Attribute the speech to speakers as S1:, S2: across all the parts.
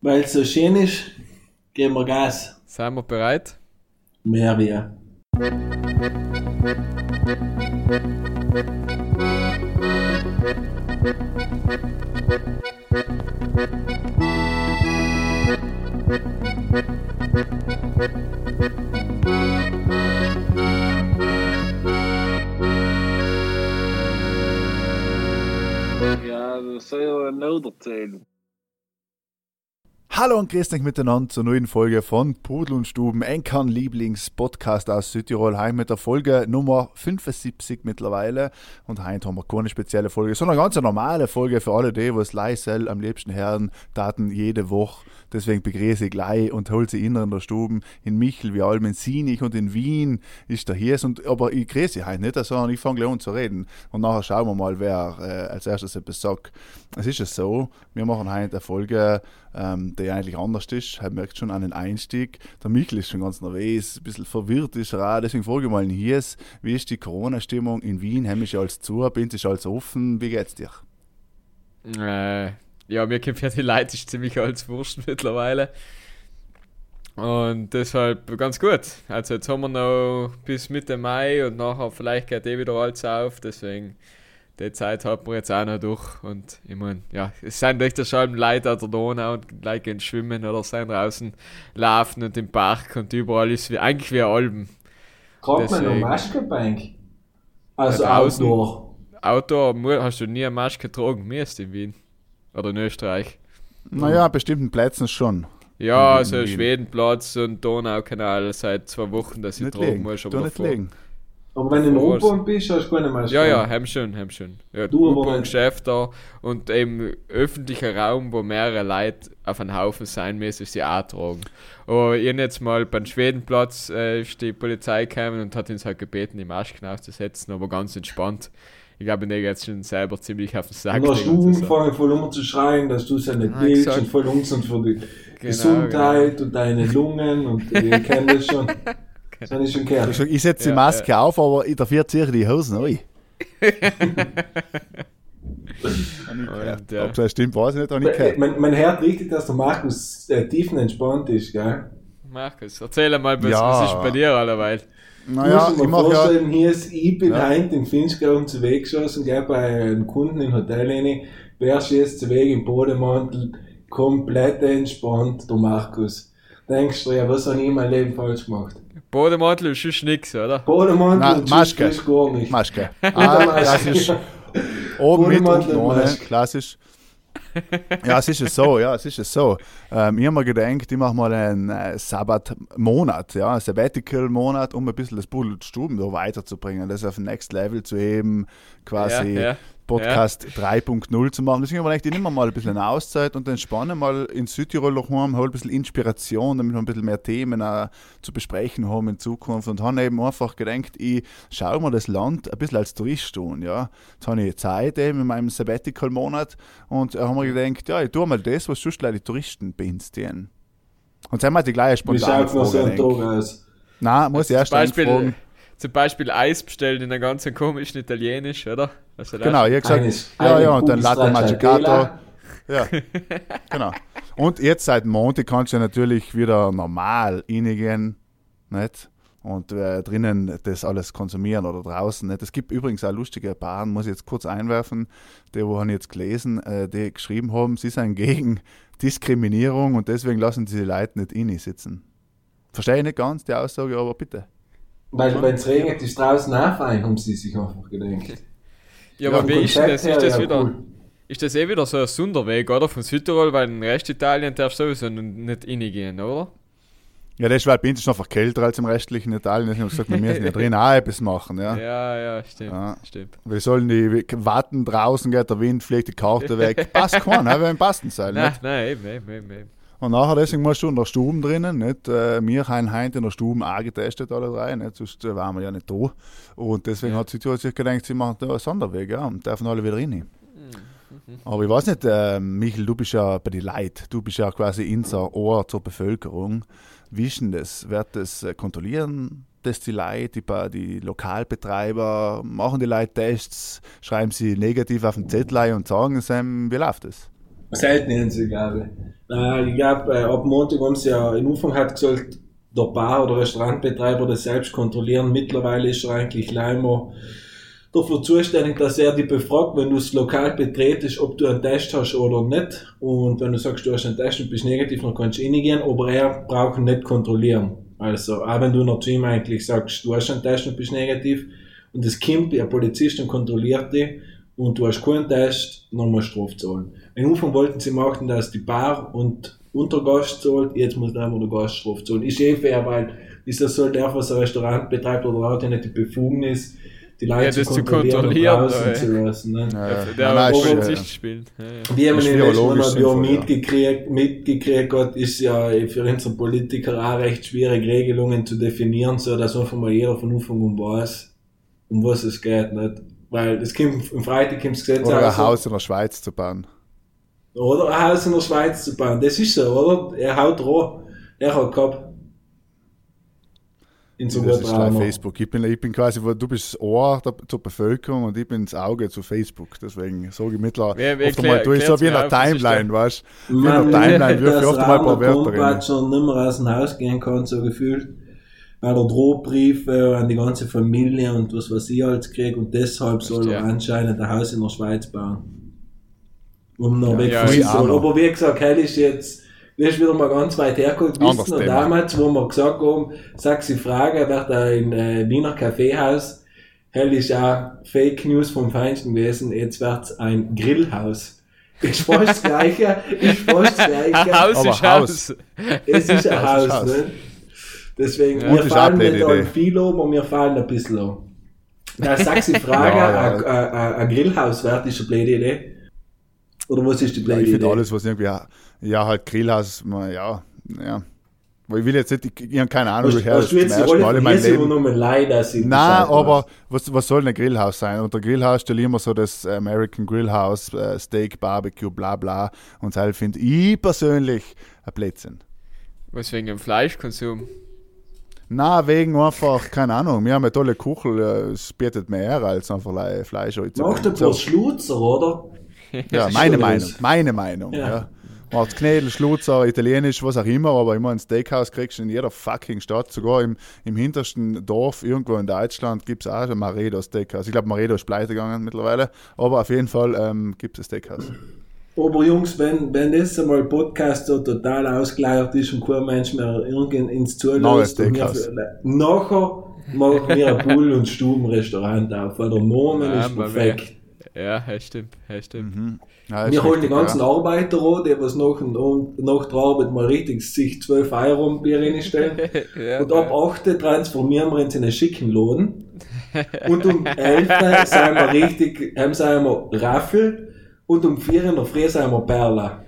S1: Weil es so schön ist, geben wir Gas.
S2: Sind wir bereit?
S1: Mehr wir.
S3: Ja, das soll ja noch erzählen.
S4: Hallo und grüßt euch miteinander zur neuen Folge von Pudel und Stuben, Enkern Lieblingspodcast aus Südtirol. Heim mit der Folge Nummer 75 mittlerweile. Und heute haben wir keine spezielle Folge, sondern eine ganz normale Folge für alle die, was leise am liebsten hören, Daten jede Woche. Deswegen begrüße ich gleich und hol sie in der Stuben. In Michel, wie allem in Sinich und in Wien ist der hier. Und, aber ich grüße heute nicht, sondern ich fange gleich an zu reden. Und nachher schauen wir mal, wer äh, als erstes etwas sagt. Es ist ja so, wir machen heute eine Folge, ähm, die eigentlich anders ist. Er merkt schon den Einstieg. Der Michel ist schon ganz nervös, ein bisschen verwirrt ist er auch. Deswegen frage ich mal hier, wie ist die Corona-Stimmung in Wien? Haben ist alles zu, bin ist alles offen? Wie geht's dir?
S2: Äh, ja, mir ja die Leute ist ziemlich als Wurst mittlerweile. Und deshalb ganz gut. Also jetzt haben wir noch bis Mitte Mai und nachher vielleicht geht eh wieder alles auf. Deswegen die Zeit hat man jetzt auch noch durch. Und ich meine, ja, es sind echt schon Leute an der Donau und Leute gehen schwimmen oder sind draußen laufen und im Park und überall ist wie, eigentlich wie Alben.
S1: Kommt man noch Maschkebank? Also. Outdoor.
S2: Outdoor hast du nie eine Maske getragen, müsst in Wien. Oder in Österreich.
S4: Naja, bestimmten Plätzen schon.
S2: Ja, also
S4: Wien.
S2: Schwedenplatz und Donaukanal seit zwei Wochen, dass ich
S4: Nicht
S2: tragen
S4: legen.
S2: muss.
S4: Du
S2: Aber
S4: nicht legen.
S1: Aber wenn du in. U-Bahn bist, hast du keine Maske.
S2: Ja, ja, haben schon, haben schon. Ja,
S1: Du nicht.
S2: Geschäfte und eben öffentlicher Raum, wo mehrere Leute auf einen Haufen sein müssen, ist sie auch tragen. Aber ich hab jetzt mal beim Schwedenplatz äh, ist die Polizei gekommen und hat uns halt gebeten, die Masken aufzusetzen, aber ganz entspannt. Ich glaube, ich jetzt schon selber ziemlich auf den Sack.
S1: Und hast du angefangen voll um zu schreien, dass du es ja nicht
S2: Ah,
S1: willst und voll uns und für die
S2: Genau,
S1: Gesundheit und deine Lungen und ich kenne das schon. Das habe ich schon gehört.
S4: ich setze die
S2: Ja,
S4: Maske auf, aber ich dafür ziehe ich die Hosen rein.
S2: Und, ja.
S4: Ob das stimmt, weiß ich nicht, gehört.
S1: Man, man hört richtig, dass der Markus äh, tiefenentspannt ist, gell?
S2: Markus, erzähl mal, was,
S4: Ja.
S2: was ist bei dir allerweil?
S4: Naja,
S1: Muss
S4: ich mache ja.
S1: vorstellen, hier ist, ich bin
S4: Ja.
S1: heute in Finchgau unterwegs gewesen, gell, bei einem Kunden im Hotel rein, wärst jetzt zu Weg im Bodemantel, komplett entspannt, der Markus. Denkst du, ja, was habe ich in meinem Leben falsch gemacht?
S2: Bodemantel ist schon nix, oder?
S1: Bodemantel
S4: Na,
S1: und
S4: Maske.
S1: Schuss gar nicht.
S4: Maske. Ah,
S1: Maske.
S4: klassisch. Oben mit
S1: und
S4: ohne,
S1: Maske.
S4: klassisch. Ja, es ist so, ja, es ist so. Ähm, ich habe mir gedacht, ich mache mal einen äh, Sabbat-Monat, ja, Sabbatical-Monat, um ein bisschen das Pudel Stuben so weiterzubringen, das auf Next Level zu heben, quasi
S2: Ja, ja.
S4: Podcast 3.0 zu machen. Deswegen habe ich nehme mal ein bisschen eine Auszeit und entspanne mal in Südtirol noch heim, ein bisschen Inspiration, damit wir ein bisschen mehr Themen auch zu besprechen haben in Zukunft und habe eben einfach gedacht, ich schaue mir das Land ein bisschen als Tourist an, ja. Jetzt habe ich Zeit eben in meinem Sabbatical-Monat und äh, habe mir gedacht, ja, ich tue mal das, was sonst leider die Touristen beinstieren. Und dann mal die gleiche
S1: Wie
S4: spontane
S1: schaut man so
S4: Frage.
S1: ein Tag aus?
S4: Nein, muss ich erst
S2: zum, Beispiel,
S4: fragen.
S2: Zum Beispiel Eis bestellen in einem ganzen komischen Italienisch, oder? Also das-
S4: Genau, ich habe gesagt,
S1: Eines-
S4: ja, ja, und dann Latte. Magicato. Ja, genau. Und jetzt seit Montag kannst du natürlich wieder normal reingehen, nicht? Und äh, drinnen das alles konsumieren oder draußen. Nicht? Es gibt übrigens auch lustige Baren, muss ich jetzt kurz einwerfen, die, wo haben jetzt gelesen, äh, die geschrieben haben, sie sind gegen Diskriminierung und deswegen lassen sie die Leute nicht rein sitzen. Verstehe ich nicht ganz die Aussage, aber bitte.
S1: Weil wenn es regnet, ist draußen auch fein, haben sie sich einfach gedacht.
S2: Ja,
S4: Ja,
S2: aber wie ist das? Ist das,
S1: ja,
S2: wieder,
S1: cool.
S2: ist das eh wieder so ein Sonderweg, oder? Von Südtirol, weil in Restitalien darfst du sowieso nicht reingehen, oder?
S4: Ja, das ist, weil bei uns ist noch kälter als im restlichen Italien. Deswegen habe ich gesagt, wir müssen ja drin auch etwas machen. Ja.
S2: Ja, ja, stimmt.
S4: Ja.
S2: stimmt.
S4: Wir sollen die warten draußen, geht der Wind, fliegt die Karte weg. Passt kein, ne? wir passen sein.
S2: Nein,
S4: Nicht?
S2: nein, eben, eben, eben.
S4: Und nachher deswegen musst du in der Stube drinnen. Nicht? Äh, wir haben heute in der Stube auch getestet, alle drei. Nicht? Sonst äh, waren wir ja nicht da. Und deswegen hat Südtirol sich gedacht, sie machen da einen Sonderweg ja, und dürfen alle wieder rein. Aber ich weiß nicht, äh, Michael, du bist ja bei den Leuten, du bist ja quasi unser Ohr zur Bevölkerung. Wie ist denn das? Wird das äh, kontrollieren, das die Leute, die, die Lokalbetreiber, machen die Leute Tests, schreiben sie negativ auf den Zettel und sagen es einem, wie läuft das?
S1: Selten haben sie, glaube ich. Äh, ich glaube, äh, ab Montag haben sie ja, im Anfang hat gesagt, der Bar- oder Restaurantbetreiber das selbst kontrollieren. Mittlerweile ist er eigentlich Leimer dafür zuständig, dass er dich befragt, wenn du das Lokal betretest, ob du einen Test hast oder nicht. Und wenn du sagst, du hast einen Test und bist negativ, dann kannst du reingehen, aber er braucht nicht kontrollieren. Also, auch wenn du noch zu ihm eigentlich sagst, du hast einen Test und bist negativ, und es kommt ein Polizist und kontrolliert dich, und du hast keinen Test, dann musst du Strafe zahlen. Am Anfang wollten sie machen, dass die Bar und Untergast zahlt, jetzt muss der der Gast Strafe zahlen. Ist eh fair, weil ist das soll der, was ein Restaurant betreibt oder hat ja nicht die Befugnis, die Leute
S2: Ja,
S1: zu
S2: das zu
S1: kontrollieren,
S2: kontrollieren,
S1: und draußen
S2: ja.
S1: zu lassen. Ne?
S4: Ja,
S2: Der,
S4: ja.
S2: der
S4: ist,
S2: oben
S4: äh,
S2: Sicht spielt. Ja, ja.
S1: Wie man
S4: Ist
S1: in den letzten
S4: virologisch
S1: Monaten ja
S4: sinnvoll, ja.
S1: mitgekriegt, mitgekriegt hat, ist ja für unsere Politiker auch recht schwierig, Regelungen zu definieren, so dass einfach mal jeder von Anfang an weiß, um was es geht, nicht? Weil es kommt, am Freitag kommt das Gesetz
S4: Oder ein
S1: raus.
S4: Haus in der Schweiz zu bauen.
S1: Oder ein Haus in der Schweiz zu bauen. Das ist so, oder? Er haut roh. Er hat gehabt. In so
S4: das ist. Facebook. Ich bin, ich bin quasi, du bist das Ohr der, zur Bevölkerung und ich bin das Auge zu Facebook. Deswegen sage ich mittlerweile, oft einmal, du ist so wie in
S2: ist
S4: Timeline, weißt du? Wie in
S1: Man
S4: der Timeline
S1: merkt,
S4: wirf ich
S1: dass
S4: oft einmal ein paar Wörter rein.
S1: Schon nicht mehr aus dem Haus gehen kann, so gefühlt. Weil er Drohbriefe an die ganze Familie und was weiß ich alles kriegt und deshalb soll er
S2: ja.
S1: anscheinend ein Haus in der Schweiz bauen. Um noch
S2: ja,
S1: zu-
S4: noch.
S1: Aber wie gesagt, heute ist jetzt, wir ist wieder mal ganz weit hergekommen.
S4: Anderes
S1: Wissen
S4: Thema.
S1: damals, wo wir gesagt haben, sexy Frage, wird da in äh, Wiener Kaffeehaus. Hell ist auch Fake News vom Feinsten gewesen, jetzt wird's ein Grillhaus. Ist fast das Gleiche, ist fast das Gleiche.
S2: Ein Haus
S4: Aber
S2: ist
S4: Haus.
S2: Haus.
S1: Es ist ein
S4: Haus
S1: Haus, ne? Deswegen,
S2: Ja.
S1: wir
S4: Und
S1: fallen nicht an viel um, aber wir fallen ein bisschen an. Da sagst du Frage,
S4: Ja, ja.
S1: ein- Grillhaus wert ist eine blöde Idee? Oder was ist die
S4: Ja,
S1: blöde
S4: ich finde alles, was irgendwie, ja, halt Grillhaus, man, ja, ja. Weil ich will jetzt nicht, ich, ich habe keine Ahnung,
S1: Hast,
S4: woher
S1: hast
S4: das
S1: du
S4: zum
S1: jetzt die
S4: ersten Mal in?
S1: Leid, dass ich
S4: Nein, aber was, was soll ein Grillhaus sein? Unter Grillhaus stelle ich immer so das American Grillhouse, äh, Steak, Barbecue, bla bla. Und das finde ich persönlich ein Blödsinn.
S2: Was wegen dem Fleischkonsum?
S4: Na, wegen einfach, keine Ahnung, wir haben eine tolle Kuchel, äh, es bietet mehr als einfach Le- Fleisch heute.
S1: Macht ein paar Schlutzer, oder?
S4: Ja, meine Meinung, meine Meinung,
S1: Ja.
S4: ja. Macht Knädel, Schlutzer, Italienisch, was auch immer, aber ich meine, Steakhouse kriegst du in jeder fucking Stadt, sogar im, im hintersten Dorf irgendwo in Deutschland gibt es auch ein Maredo Steakhouse. Ich glaube, Maredo ist pleite gegangen mittlerweile, aber auf jeden Fall ähm, gibt es ein Steakhouse.
S1: Aber Jungs, wenn, wenn das einmal Podcast so total ausgeleiert ist und kein Mensch mehr irgend ins zulässt, nachher machen wir ein Pool- und Stubenrestaurant auf, weil der Name
S2: Ja,
S1: ist perfekt.
S2: Ja, das stimmt, das stimmt.
S4: Mhm. Ja,
S1: Wir holen die ganzen
S4: ja.
S1: Arbeiter an, die was nach, und- nach der Arbeit mal richtig sich 12 Euro im Bier reinstellen.
S2: Ja,
S1: Und ab 8 transformieren wir uns in einen schicken Lohn. Und um 11 sind wir richtig, haben wir Raffel und um 4 in der Früh sind wir Perla.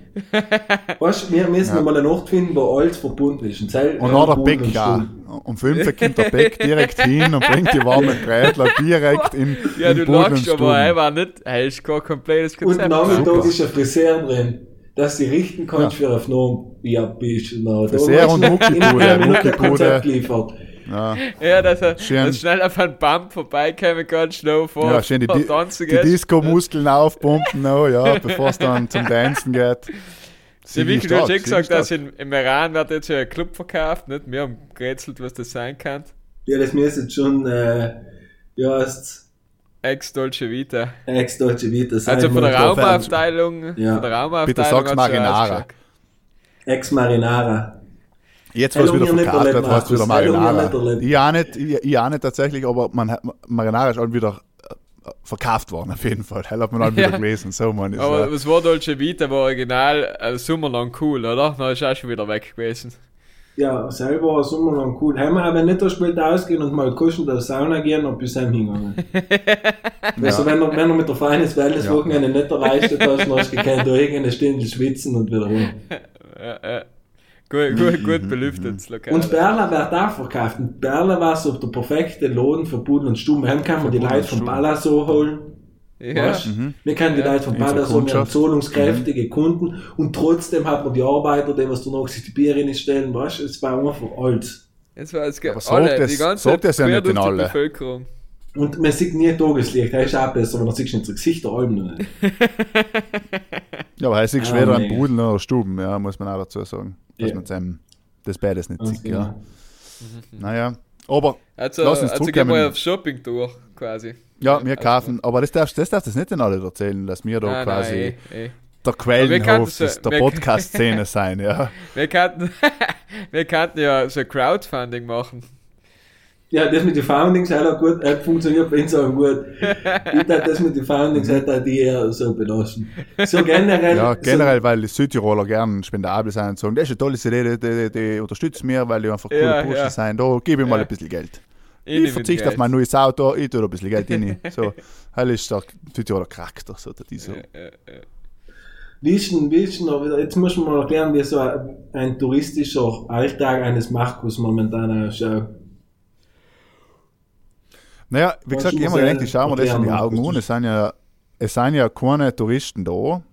S1: Weißt du, wir müssen
S4: Ja.
S1: mal eine Nacht finden, wo alles verbunden ist. Und,
S4: Und noch der
S1: Pool
S4: Beck,
S1: und
S4: ja. Um 5 kommt der Beck direkt hin und bringt die warmen Brätler direkt in,
S2: Ja,
S4: in
S2: du
S4: und
S2: lachst, aber er war nicht, er ist kein komplettes
S1: Und
S2: Konzept.
S1: Nachmittag
S4: Super.
S1: ist ein Friseur drin, dass du richten kannst für auf Norm. Ja, bist du noch.
S4: Friseur und Muckibude, Muckibude. Ja.
S2: Ja, dass er
S4: Schön.
S2: dass schnell auf einen Bump vorbeikommen kann, schnell vor,
S4: Ja, schön die, die,
S2: Tanzen
S4: die. Disco-Muskeln aufpumpen, no, ja, bevor es dann zum Dancen geht.
S2: Vicky, du hast eh gesagt,
S4: stark.
S2: dass in, im Iran wird jetzt ja ein Club verkauft, nicht? Wir haben gerätselt, was das sein kann.
S1: Ja, das müsste jetzt schon, äh, ja, ist
S2: Ex-Dolce Vita.
S1: ex-deutsche Vita sein.
S2: Also von der. Raumaufteilung,
S1: Ja.
S2: von der Raumaufteilung
S4: Bitte sag's
S2: schon
S4: Marinara.
S1: Ex-Marinara.
S4: Jetzt,
S1: Hey,
S4: was wieder verkauft heißt wieder
S1: Markus. Wir
S4: Marinara. Ich auch nicht, ich, ich auch nicht tatsächlich, aber man, hat- Marinara ist auch wieder äh, verkauft worden, auf jeden Fall. Hell hat man auch wieder
S2: Ja.
S4: gelesen. So, man ist,
S2: Aber
S4: äh,
S2: was war Dolce Vita, war original äh, sommerlang cool, oder? Dann ist er auch schon wieder weg gewesen.
S1: Ja, selber war Sommer lang cool. Haben wir aber nicht das Spiel ausgehen und mal kuschen der Sauna gehen und bis heim hingegangen. Also wenn er, wenn er mit der Feines Welles
S4: Ja.
S1: Wochenende nicht erreicht hat, hast, dann hast du gekannt, da irgendeine Stunde schwitzen und wieder rum.
S2: Ja, ja. Gut, gut, gut belüftet, das Lokal.
S1: Und Berla wird auch verkauft. Und Berla war so der perfekte Lohn für Pudel und Stuben. Heim kann man die
S4: Pudel
S1: Leute von
S4: Stuben.
S1: Balla holen.
S2: ja.
S1: Weißt? Wir können die
S2: Ja.
S1: Leute Balla so, wir haben zahlungskräftige Kunden und trotzdem hat man die Arbeiter, die was danach sich die Bier reinstellen, weißt du, es war einfach alt.
S2: Jetzt war es
S4: Aber
S2: ge-
S4: sagt
S2: alle,
S4: das-
S2: die ganze
S4: sagt das ja nicht in
S2: durch die
S4: alle.
S2: Bevölkerung.
S1: Und man sieht nie Tageslicht, das ist auch besser, weil man sieht unsere Gesichter allem nicht.
S4: Ja, aber er ist sich
S1: Ah,
S4: schwerer an
S1: mega.
S4: Budeln oder Stuben, ja, muss man auch dazu sagen. Dass
S1: Ja.
S4: man seinem, das beides nicht
S1: Ganz
S4: sieht, ja.
S1: genau.
S4: Naja, aber
S2: Also,
S4: Lass uns
S2: also gehen wir auf Shopping-Tour quasi.
S4: ja, wir
S2: also-
S4: kaufen, aber das darfst, das darfst du nicht den alle erzählen, dass wir da
S2: Nein,
S4: quasi
S2: nein, eh, eh.
S4: der
S2: wir
S4: Quellenhof
S2: so-
S4: der Podcast-Szene sein, ja.
S2: Wir könnten, wir könnten ja so Crowdfunding machen.
S1: Ja, das mit den Foundings hat auch gut, hat funktioniert bei uns auch gut. Ich dachte, das mit den Foundings hat auch die eher so belassen. So generell.
S4: Ja,
S1: so,
S4: generell, weil die Südtiroler gern spendabel sein und sagen, das ist eine tolle Idee, die, die, die unterstützt mir, weil die einfach coole
S2: Ja,
S4: Burschen
S2: ja.
S4: sind. Da gebe ich mal
S2: Ja.
S4: ein bisschen Geld.
S2: Ich
S4: Ich, verzichte auf mein neues Auto, ich tue da ein bisschen Geld rein. So, das ist der Südtiroler Charakter, so, der so.
S1: Denn, noch wieder- jetzt muss man mal erklären, wie so ein, ein touristischer Alltag eines Markus momentan ausschaut.
S4: Naja, wie gesagt, ich habe mir gedacht,
S1: sagen,
S4: ich schaue mir das in die Augen an. Es sind ja, es sind ja keine Touristen da.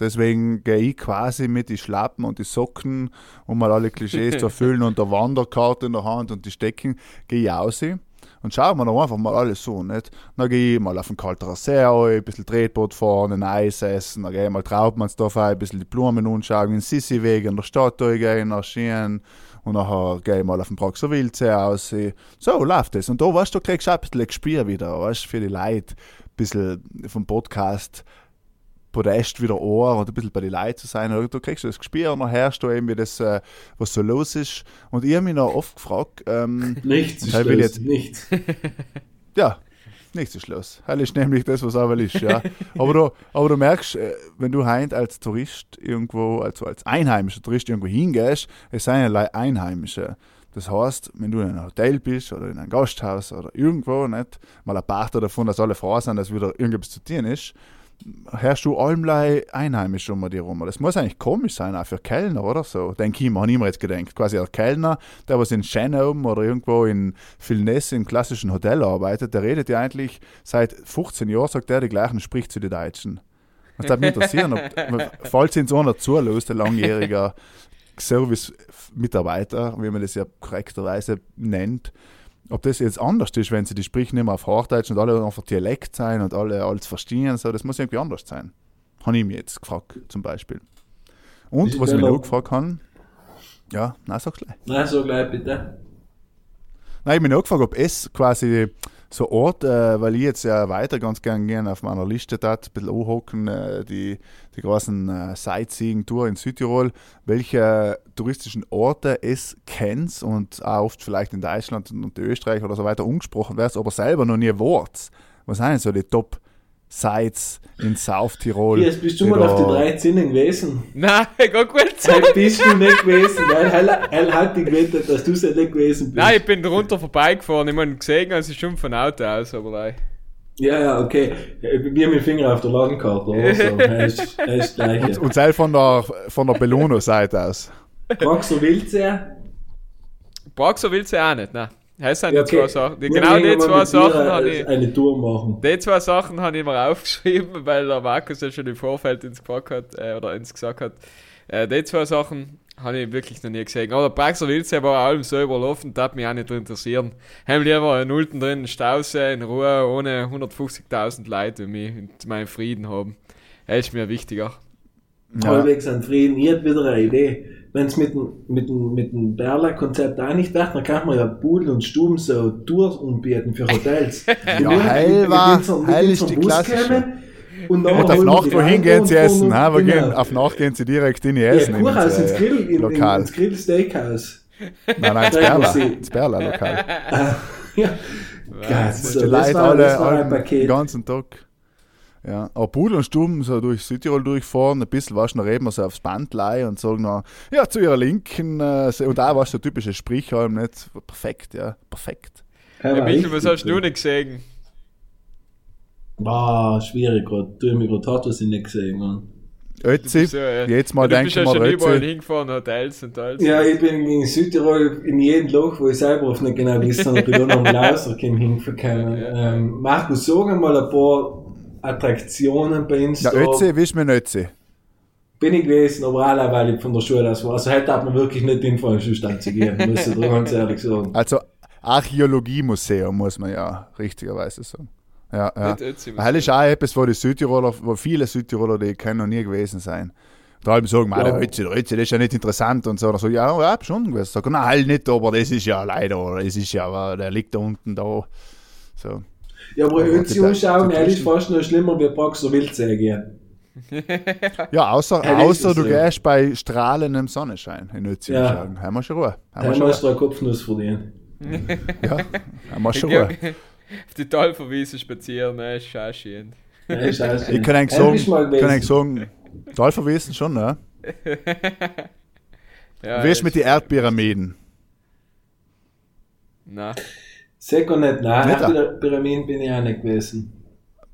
S4: Deswegen gehe ich quasi mit die Schlappen und die Socken, um mal alle Klischees zu erfüllen und der Wanderkarte in der Hand und die Stecken, gehe ich raus und schaue mir da einfach mal alles so. Nicht? Dann gehe ich mal auf den kalten See, ein bisschen Tretboot fahren, ein Eis essen, dann gehe ich mal Traubmannsdorf ein bisschen die Blumen anschauen, den Sissi-Weg in der Stadt gehen, nach Schien und nachher gehe ich mal auf den Praxer Wildsee aus. So läuft das. Und da, weißt du, da kriegst du auch ein bisschen Gespür wieder, weißt du, für die Leute, ein bisschen vom Podcast Podest wieder an und ein bisschen bei den Leuten zu sein. Oder du kriegst das Gespür und dann hörst du eben, wie das, äh, was so los ist. Und ich habe mich noch oft gefragt, ähm,
S1: Nichts ist
S4: Ich will
S1: los,
S4: jetzt-
S1: nichts.
S4: ja, nichts ist los. Hell ist nämlich das, was aber ist, ja. aber, du, aber du merkst, äh, wenn du heint als Tourist irgendwo, also als einheimischer Tourist irgendwo hingehst, es sind ja Einheimische. Das heißt, wenn du in einem Hotel bist oder in einem Gasthaus oder irgendwo, nicht, mal ein Part davon, dass alle froh sind, dass wieder irgendwas zu tun ist, hörst du allem einheimisch um dir rum. Das muss eigentlich komisch sein, auch für Kellner oder so. Denke ich mir, habe ich mir jetzt gedacht. Quasi der Kellner, der was in Schenau oder irgendwo in Vilness im klassischen Hotel arbeitet, der redet ja eigentlich seit 15 Jahren, sagt er die gleichen, spricht zu den Deutschen. Das würde mich interessieren, ob, falls ihn so einer zulässt, ein langjähriger Service-Mitarbeiter, wie man das ja korrekterweise nennt, ob das jetzt anders ist, wenn sie die sprechen immer auf Hochdeutsch und alle einfach Dialekt sein und alle alles verstehen, so, das muss irgendwie anders sein. Habe ich mich jetzt gefragt, zum Beispiel. Und was ich mich noch gefragt habe, ja, nein, sag's gleich.
S1: Nein, so gleich bitte.
S4: Nein, ich mich noch gefragt, ob es quasi so Ort, äh, weil ich jetzt ja weiter ganz gern gehen auf meiner Liste tat, ein bisschen anhocken, äh, die, die großen äh, Sightseeing-Tour in Südtirol, welche touristischen Orte es kennt und auch oft vielleicht in Deutschland und Österreich oder so weiter umgesprochen wird, aber selber noch nie Wort. Was sind so die Top-Sites in South Tirol?
S1: Jetzt bist du mal auf die
S4: da-
S1: 13 gewesen.
S2: Nein, geht gut.
S1: Halt bist du nicht gewesen, weil er, er hat dich gewettet, dass du es nicht gewesen bist.
S2: Nein, ich bin drunter vorbeigefahren. Ich meine, gesehen, also schon von Auto aus, aber nein.
S1: Ja, ja, okay. Wir haben den Finger auf der Landkarte, oder so. Er ist, er ist.
S4: Und selbst von der, von der Belono-Seite aus.
S1: Praxer Wildsee.
S2: Praxer willst du auch nicht, nein. Das sind
S1: Ja,
S2: die zwei Sachen. Die,
S1: Wir
S2: genau die zwei Sachen habe ich.
S1: Eine Tour machen.
S2: Die zwei Sachen habe ich mir aufgeschrieben, weil der Markus ja schon im Vorfeld ins gefragt hat, äh, oder ins gesagt hat. Äh, die zwei Sachen habe ich wirklich noch nie gesehen. Aber der Praxer Wildsee war allem so überlaufen, das hat mich auch nicht interessieren. Haben lieber in Ulten drin einen Stausee in Ruhe, ohne 150.000 Leute und mich und meinen Frieden haben. Das ist mir wichtiger.
S4: Ja.
S1: Halbwegs an Frieden. Ich hätte wieder eine Idee. Wenn es mit dem, mit dem, mit dem Berla-Konzept auch nicht wird, dann kann man ja Pudel und Stuben so Tours anbieten für Hotels.
S4: Ja, heil war- heil ist die klassische.
S1: Und,
S4: Und auf Nacht, wohin gehen sie essen? Ha? Wir gehen, auf
S1: genau.
S4: Nacht gehen sie direkt in die
S1: ja,
S4: Essen.
S1: Kurhaus
S4: ins,
S1: ins
S4: äh,
S1: Grill, in,
S4: Lokal.
S1: ins Grill Steakhouse.
S4: Nein, nein, ins Berla.
S1: Sie.
S4: Ins Berla Lokal.
S1: ja. Geil,
S4: So,
S1: das,
S4: Leute
S1: war,
S4: alle,
S1: das war ein
S4: alle den ganzen Tag. Ja, aber Pudel und Stuben so durch Südtirol durchfahren, ein bisschen, du, dann reden wir so aufs Band leihen und sagen noch, ja, zu ihrer Linken, äh, und da war so typische Sprichhalm, nicht? Perfekt, ja, perfekt.
S1: Ja,
S2: Ja, Michael, was hast du nicht gesehen?
S1: Boah, schwierig gerade. Tu mich gerade hart, was ich nicht gesehen habe.
S4: Ötzi,
S2: ja,
S4: jetzt mal
S2: du
S4: denken
S2: ja
S4: wir
S2: schon überall
S4: Ötzi.
S2: hingefahren, Hotels und alles.
S1: Ja, ich bin in Südtirol in jedem Loch, wo ich selber oft nicht genau wisse, ob ich da noch mal rauskomme, hinverkommen.
S2: Ja.
S1: Ähm, Markus, sagen mal ein paar Attraktionen bei uns
S4: Ja. Ötzi, wisch mir Ötzi.
S1: Bin ich gewesen, aber auch weil ich von der Schule aus war. Also heute hat man wirklich nicht den Fall Zustand zu geben, muss ich ganz ehrlich sagen.
S4: Also Archäologiemuseum, muss man ja richtigerweise sagen. Ja, ja. Das ist auch etwas, wo die Südtiroler, wo viele Südtiroler, die können noch nie gewesen sein. Da haben sagen, ja.
S1: Ja.
S4: der Ötzi, der Ötzi, das ist ja nicht interessant und so. Oder so, ja, ja, schon gewesen. Sag, nein, halt nicht, aber das ist ja leider, das ist ja, aber der liegt da unten da. So.
S1: Ja, aber Ötzi
S4: die-
S1: anschauen, er ist fast noch schlimmer wie Praxer Wildsäge.
S4: Ja, außer,
S1: Ja,
S4: außer
S1: ist
S4: du
S1: so.
S4: gehst bei strahlendem Sonnenschein in Ötzi
S1: Ja.
S4: Haben wir schon Ruhe. Haben
S1: Er
S4: wir schon
S1: muss
S4: Ruhe.
S1: Kopfnuss verdienen.
S4: Ja, haben wir schon Ruhe.
S2: Auf die Talverwiese spazieren, ne, ist schon schön.
S1: Ja, ist
S4: Ich kann eigentlich sagen, kann eigentlich sagen, Talverwiesen schon, ne?
S2: Ja,
S4: Wie ist mit den Erdpyramiden?
S2: Na,
S1: Sicher nicht, nein.
S4: Nicht,
S1: Nicht
S4: ah.
S1: Pyramiden bin ich auch nicht gewesen.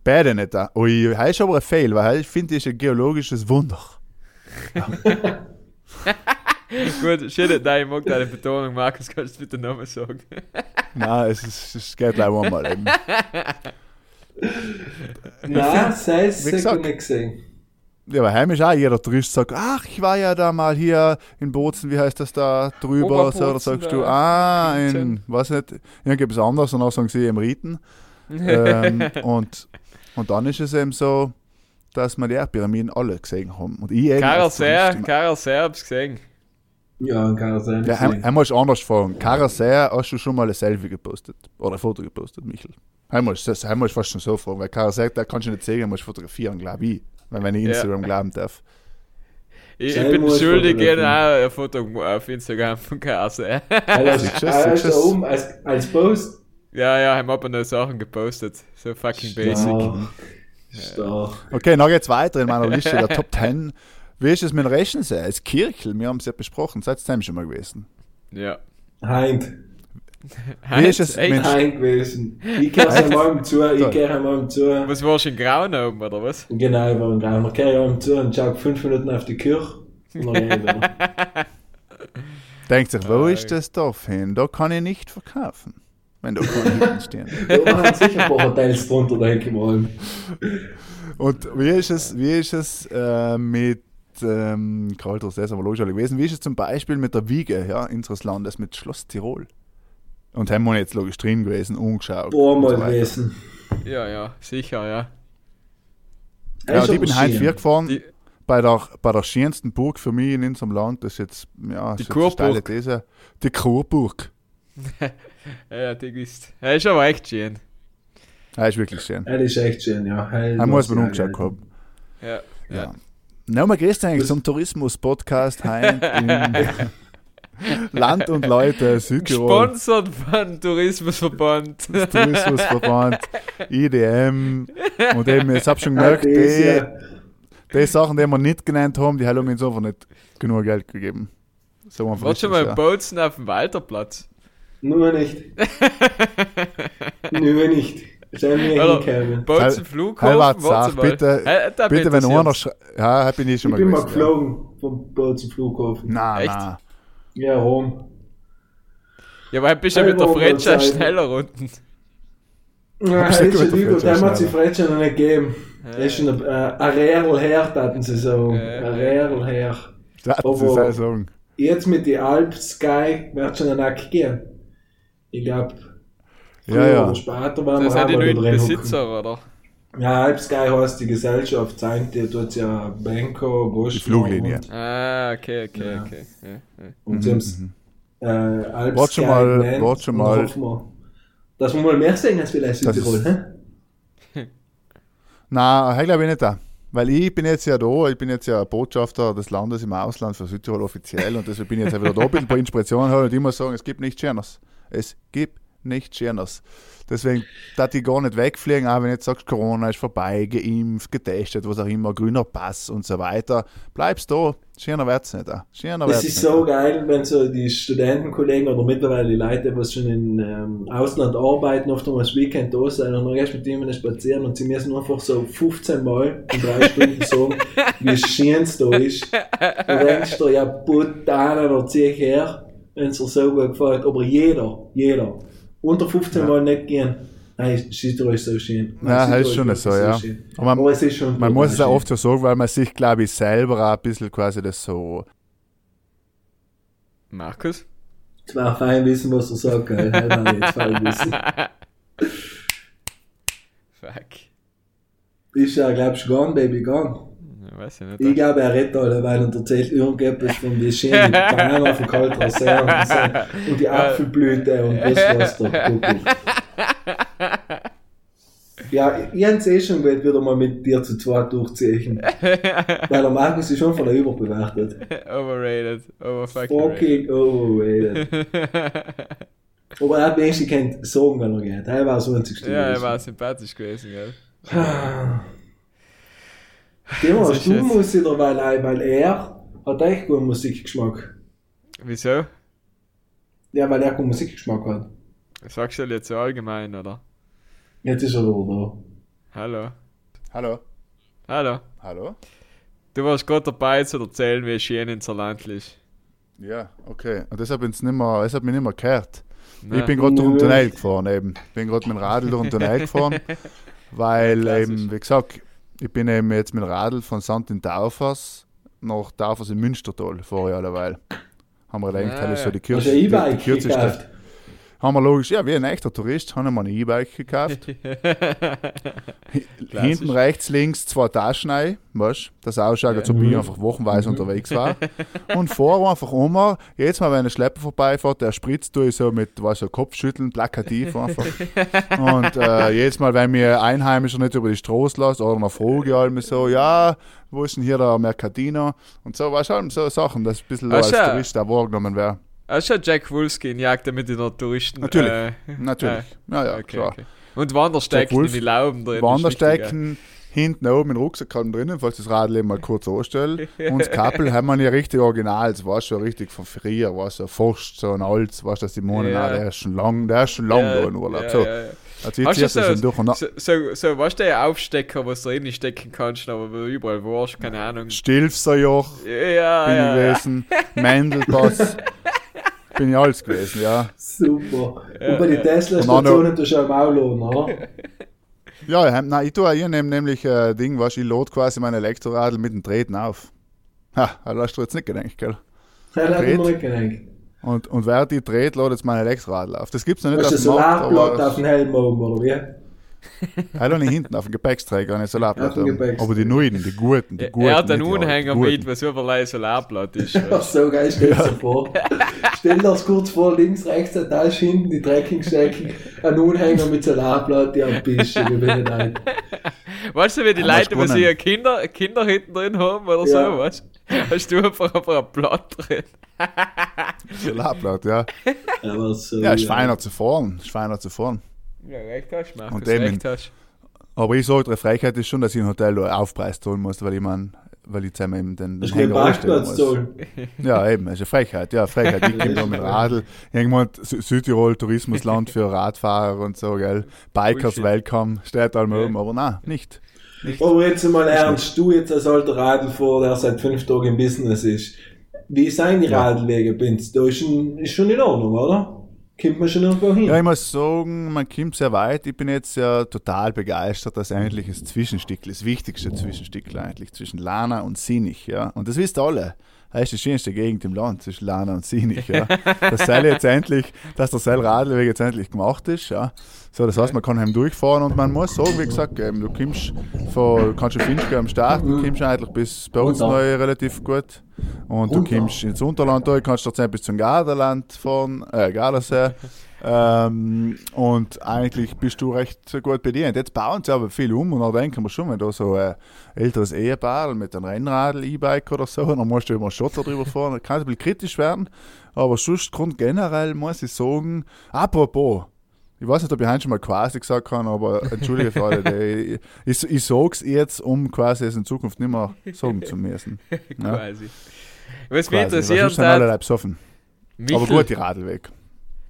S4: Beide nicht da. Ui, das ist aber ein Fail, weil ich finde, das ist ein geologisches Wunder.
S2: gut, schön, nein, ich mag deine Betonung, Markus, kannst du bitte nochmal sagen.
S4: Nein, es, ist, es geht gleich einmal eben.
S1: Nein, sei es nicht gesehen.
S4: Ja, aber heim ist auch jeder Tourist sagt, ach, ich war ja da mal hier in Bozen, wie heißt das da drüber? So, oder sagst du, ah, in, was nicht, irgendwas anderes und dann sagen sie im Rieten. ähm, und, und dann ist es eben so, dass wir die Erdpyramiden alle gesehen haben. Und ich
S2: Karl
S4: immer-
S2: Karl Sehr hab's gesehen.
S1: Ja, kann er sein.
S4: Ja, heim, einmal ist anders fragen. Karussell, hast du schon mal ein Selfie gepostet? Oder ein Foto gepostet, Michel? Einmal ist, das, einmal ist fast schon so fragen, weil Karussell, da kannst du nicht sehen, musst fotografieren, glaube ich. Wenn wenn ich
S2: Ja.
S4: Instagram glauben darf.
S2: Ich, ich bin schuldig, auch ein Foto auf Instagram von Karl Sehr.
S1: Also,
S4: es?
S1: oben als, als Post.
S2: Ja, ja, haben aber noch Sachen gepostet. So fucking basic.
S1: Stark. Stark.
S4: Okay, dann geht's weiter in meiner Liste der Top 10. Wie ist es mit dem Reschensee? Als Kirchel, wir haben es ja besprochen, seid ihr schon mal gewesen.
S2: Ja.
S1: Heint.
S4: Wie ist es,
S2: Echt?
S1: Heint gewesen. Ich kehre es einmal zu, ich kehre einmal zu.
S2: Was warst du in Grauen oben, oder was?
S1: Genau, ich war im Grauen. Ich kehre einmal zu und schaue fünf Minuten auf die Kirche.
S4: Denkt sich, wo
S2: Ei.
S4: ist das Dorf hin? Da kann ich nicht verkaufen. Wenn da keine Hütten stehen.
S1: Da waren sicher ein paar Hotels drunter, denke ich mal.
S4: Und wie ist es, wie ist es äh, mit, ähm, Karl, das ist aber logisch alle gewesen, wie ist es zum Beispiel mit der Wiege ja, unseres Landes, mit Schloss Tirol? Und haben wir jetzt logisch drin gewesen, umgeschaut.
S1: Boah,
S4: und so
S1: mal
S4: weiter.
S1: gewesen.
S2: Ja, ja, sicher, ja.
S4: Ja, ich bin heute vier gefahren,
S2: Die-
S4: bei der, bei der schönsten Burg für mich in unserem Land, das ist jetzt, ja,
S2: Die
S4: ist jetzt eine steile
S2: Kurburg.
S4: These. Die Kurburg.
S2: Ja, die ist. Ja, ist aber echt schön.
S4: Ja, ist wirklich schön.
S1: Das ist echt schön, ja.
S4: Da muss man umgeschaut haben.
S2: Ja,
S4: Ja.
S2: ja.
S4: Na, mal grüßt eigentlich zum Tourismus-Podcast heim in Land und Leute Südtirol.
S2: Gesponsert von Tourismusverband.
S4: Tourismusverband, IDM und eben, jetzt hab ich schon gemerkt, die, die Sachen, die wir nicht genannt haben, die haben uns einfach nicht genug Geld gegeben. So einfach
S2: Wart
S4: ist
S2: schon mal
S4: ja.
S2: Bozen auf dem Walterplatz.
S1: Nur nicht. Nur nicht.
S2: Oder
S1: hinkommen.
S2: Bozen
S4: Heil-
S2: Flughafen.
S4: Sagt,
S2: mal.
S4: bitte-
S2: da
S4: Bitte,
S2: bin
S4: wenn
S2: ich
S4: einer schreibt, ja, bin ich schon
S1: Ich
S4: mal
S1: bin mal
S4: gewesen, ja.
S1: geflogen vom Bozen Flughafen.
S4: Nein,
S2: Echt?
S4: nein.
S1: Ja, Rom.
S2: Ja, aber bist du
S1: Hey,
S2: mit der Fretscher schneller unten.
S1: Ja,
S4: der
S1: übel,
S4: Fretsche
S1: dem hat sie
S4: schneller.
S1: Fretsche noch nicht gegeben. Das ist schon ein, äh, ein Rährl her, taten sie so.
S2: Ja.
S1: Ein Rährl her.
S4: Ist eine Saison.
S1: Jetzt mit die Alp Sky wird schon ein Ack gehen. Ich glaube,
S4: Ja, ja.
S1: oder später werden
S2: Das
S1: wir
S2: die
S1: auch drin hocken.
S2: Besitzer, oder?
S1: Ja, Alp Sky heißt die Gesellschaft, sein, die tut ja Benko, Bosch.
S4: Die Fluglinie.
S1: Und,
S2: Ah, okay, okay,
S1: Ja.
S2: okay. Ja, ja.
S1: und sie haben äh, Alp
S4: Wart
S1: Sky
S4: schon mal- wart schon mal-
S1: wir, dass wir mal mehr sehen als vielleicht
S4: Das
S1: Südtirol.
S4: ist-
S1: hä?
S4: Nein, ich glaube ich nicht da. Weil ich bin jetzt ja da, ich bin jetzt ja Botschafter des Landes im Ausland für Südtirol offiziell und deshalb bin ich jetzt auch wieder da, bin ein paar Inspirationen holen und ich muss sagen, es gibt nichts Schönes. Es gibt nichts Schönes. Deswegen darf ich gar nicht wegfliegen, auch wenn du jetzt sagst, Corona ist vorbei, geimpft, getestet, was auch immer, grüner Pass und so weiter. Bleibst da, schöner wird's nicht. da. Schöner
S1: Es ist
S4: nicht.
S1: so geil, wenn so die Studentenkollegen oder mittlerweile die Leute, die schon im ähm, Ausland arbeiten, oft einmal das Weekend da sein und dann gehst mit ihnen spazieren und sie müssen einfach so 15 Mal in drei Stunden sagen, wie schön es da ist. Du denkst dir, ja, Putanen, da zieh ich her, wenn es dir so gut gefällt. Aber jeder, jeder, unter 15
S4: Ja.
S1: Mal nicht gehen. Nein, Südtirol ist so schön. Nein,
S4: Ja, das ist
S1: Südtirol
S4: schon so, ja.
S1: schön.
S4: Aber man-
S1: Aber es ist schon
S4: Man muss es auch oft so sagen, weil man sich, glaube ich, selber auch ein bisschen quasi das so
S2: Markus?
S1: Es war fein wissen, was? Das war jetzt fein wissen.
S2: Fein
S1: ist er, glaubst du, gone, baby, gone.
S2: Weiß ich nicht.
S1: Ich glaube, er redet alle, weil er erzählt irgendetwas von die schönen Panama von Caltrasser und, so, und die Apfelblüte und das was Kuckuck. Ja, ich es eh schon gewählt, wieder mal mit dir zu zweit durchziehen. Weil der Markus ist schon von der überbewertet.
S2: Overrated. Overfucking.
S1: Fucking overrated. Aber er hat wenigstens kennt sagen, wenn er geht. Er war so ein
S2: Ja, er war sympathisch gewesen, gell?
S1: Dem
S2: So
S1: hast
S2: ist
S1: du
S2: es.
S1: muss wieder, weil, weil er hat echt guten Musikgeschmack.
S2: Wieso?
S1: Ja, weil er guten Musikgeschmack hat.
S2: Sagst du jetzt so allgemein, oder?
S1: Jetzt ist er wieder
S2: Hallo.
S4: Hallo.
S2: Hallo.
S4: Hallo?
S2: Du warst gerade dabei zu erzählen, wie schön in Zerland ist.
S4: Ja, okay. Und deshalb, bin's nicht mehr, deshalb mich nicht mehr gehört.
S2: Ne?
S4: Ich bin gerade durch den. Tunnel gefahren eben. bin gerade mit dem Radl durch den Tunnel gefahren, weil eben, wie gesagt, ich bin eben jetzt mit dem Radl von St. in Taufers nach Taufers in Münstertal vor alleweil. Haben wir gedacht,
S2: Ah,
S4: das ist so die,
S1: Hast
S4: Kürze,
S1: du ein
S4: die, die kürzeste. Haben wir logisch, ja, wie ein echter Tourist, haben wir ein E-Bike gekauft. Hinten rechts, links zwei Taschen rein, weißt das ausschaut, als ob ich einfach wochenweise unterwegs war. Und vorne einfach immer, jedes Mal, wenn ein Schlepper vorbeifährt, der spritzt durch so mit, was so Kopfschütteln, plakativ einfach. Und äh, jedes Mal, wenn mir Einheimischer nicht über die Straße lässt, oder eine Frage halt so, ja, wo ist denn hier der Mercadino? Und so, weißt du, halt so Sachen, dass ein bisschen
S2: Ach
S4: als. Tourist auch wahrgenommen wäre.
S2: Hast du schon Jack Wolfskin jagt er mit den Touristen?
S4: Natürlich.
S2: Äh,
S4: Natürlich. Ja, ja,
S2: okay,
S4: klar.
S2: okay. Und Wanderstecken in die Lauben drin. ist
S4: Wanderstecken, hinten oben im Rucksack haben drinnen, falls das Radl mal kurz anstelle. Und das Kabel haben wir ja richtig original, das war schon richtig von früher, war so Forst, so ein Holz, weißt du, dass die Monen,
S2: Ja.
S4: ah, der ist schon lang, der ist schon lang
S2: Ja,
S4: da in Urlaub.
S2: ja,
S4: so,
S2: ja, ja.
S4: also jetzt das
S2: so,
S4: schon durch und
S2: so, so, so, weißt du, der Aufstecker, was du drin stecken kannst, aber wo du überall warst, keine Ahnung.
S4: Stilfserjoch
S2: Ja,
S4: bin
S2: ja, ja.
S4: gewesen, Mendelpass, bin ich alles gewesen, ja.
S1: Super. Und bei den Tesla-Stationen tust du auch im Auto, oder?
S4: Ja, nein, ich tue, ich nehme nämlich äh, Ding, was ich lade quasi mein Elektroradl mit dem Treten auf. Ha, da hast du jetzt nicht gedacht, gell?
S1: Ja, da hab ich nicht gedacht.
S4: Und, und während die dreht, ladet jetzt mein Elektroradl auf. Das gibt's noch nicht
S1: Hast du
S4: auf dem Markt,
S1: Solarplatte
S4: aber
S1: auf den Helm oben, oder wie?
S4: Halt auch nicht hinten auf dem Gepäcksträger, oben.
S1: Gepäcksträger.
S4: Aber die neuen, die guten, die guten.
S2: Er hat einen Unhänger
S4: die
S2: mit, was überall Solarblatt ist.
S1: Ach
S2: weißt
S1: so geil, stell dir das vor. Stell dir das kurz vor, links, rechts, eine Tasche hinten, die Trekkingstecken, ein Unhänger mit Solarplatte am Bisschen, wie bin ich ein.
S2: du? Weißt du, wie die
S4: Ja,
S2: Leute, wenn
S4: ist
S2: sie ihre Kinder, Kinder hinten drin haben oder
S1: Ja.
S2: so, weißt du? Hast du einfach einfach ein Blatt drin.
S4: Solarplatte, ja.
S1: Aber so,
S4: Ja, ist feiner zu fahren. Ist feiner zu fahren.
S2: Ja, recht hast du, Markus,
S4: Und dem
S2: recht hast
S4: Aber ich sage, die Frechheit ist schon, dass ich ein Hotel da Aufpreis tun muss, weil ich mein, weil ich zusammen eben den, den Hänger anstellen muss.
S1: zahlen?
S4: Ja, eben, das ist eine Frechheit. Ja, Frechheit. Ich komme da mit Radl. Irgendwann Sü- Südtirol, Tourismusland für Radfahrer und so, gell. Bikers
S2: Bullshit.
S4: welcome, steht allem
S2: Ja.
S4: oben, aber nein, nicht.
S1: Aber jetzt mal ernst, du jetzt als alter Radlfahrer, der seit fünf Tagen im Business ist, wie seien die
S4: Ja.
S1: Radlwege, Binz? Da ist schon in Ordnung, oder? Kommt man schon irgendwo hin?
S4: Ja, ich muss sagen, man kommt sehr weit. Ich bin jetzt ja total begeistert, dass eigentlich das Zwischenstück, das wichtigste Zwischenstück eigentlich zwischen Lana und Sinich, ja. Und das wisst ihr alle. Das ist die schönste Gegend im Land zwischen Lana und Sinich, ja. Das Seil jetzt endlich, dass der Seilradlweg jetzt endlich gemacht ist, ja. So, das heißt, man kann heim durchfahren und man muss sagen, wie gesagt, eben, du kommst von, du kannst schon Finchgau am Start, du kommst eigentlich bis bei uns neu relativ gut. Und du kommst ins Unterland durch, kannst dort bis zum Garderland fahren, äh, Gardasee. Ähm, und eigentlich bist du recht gut bedient. Jetzt bauen sie aber viel um und dann denken wir schon, wenn da so ein älteres Ehepaar mit einem Rennradl, E-Bike oder so, dann musst du einen Schotter drüber fahren. Das kann ein bisschen kritisch werden, aber sonst Grund generell muss ich sagen, apropos, ich weiß nicht, ob ich heute schon mal quasi gesagt habe, aber entschuldige für alle, ich, ich, ich sag's jetzt, um quasi es in Zukunft nicht mehr sagen zu müssen. Ja,
S2: quasi. Was mich interessiert hat,
S4: besoffen. Aber gut, die Radlweg.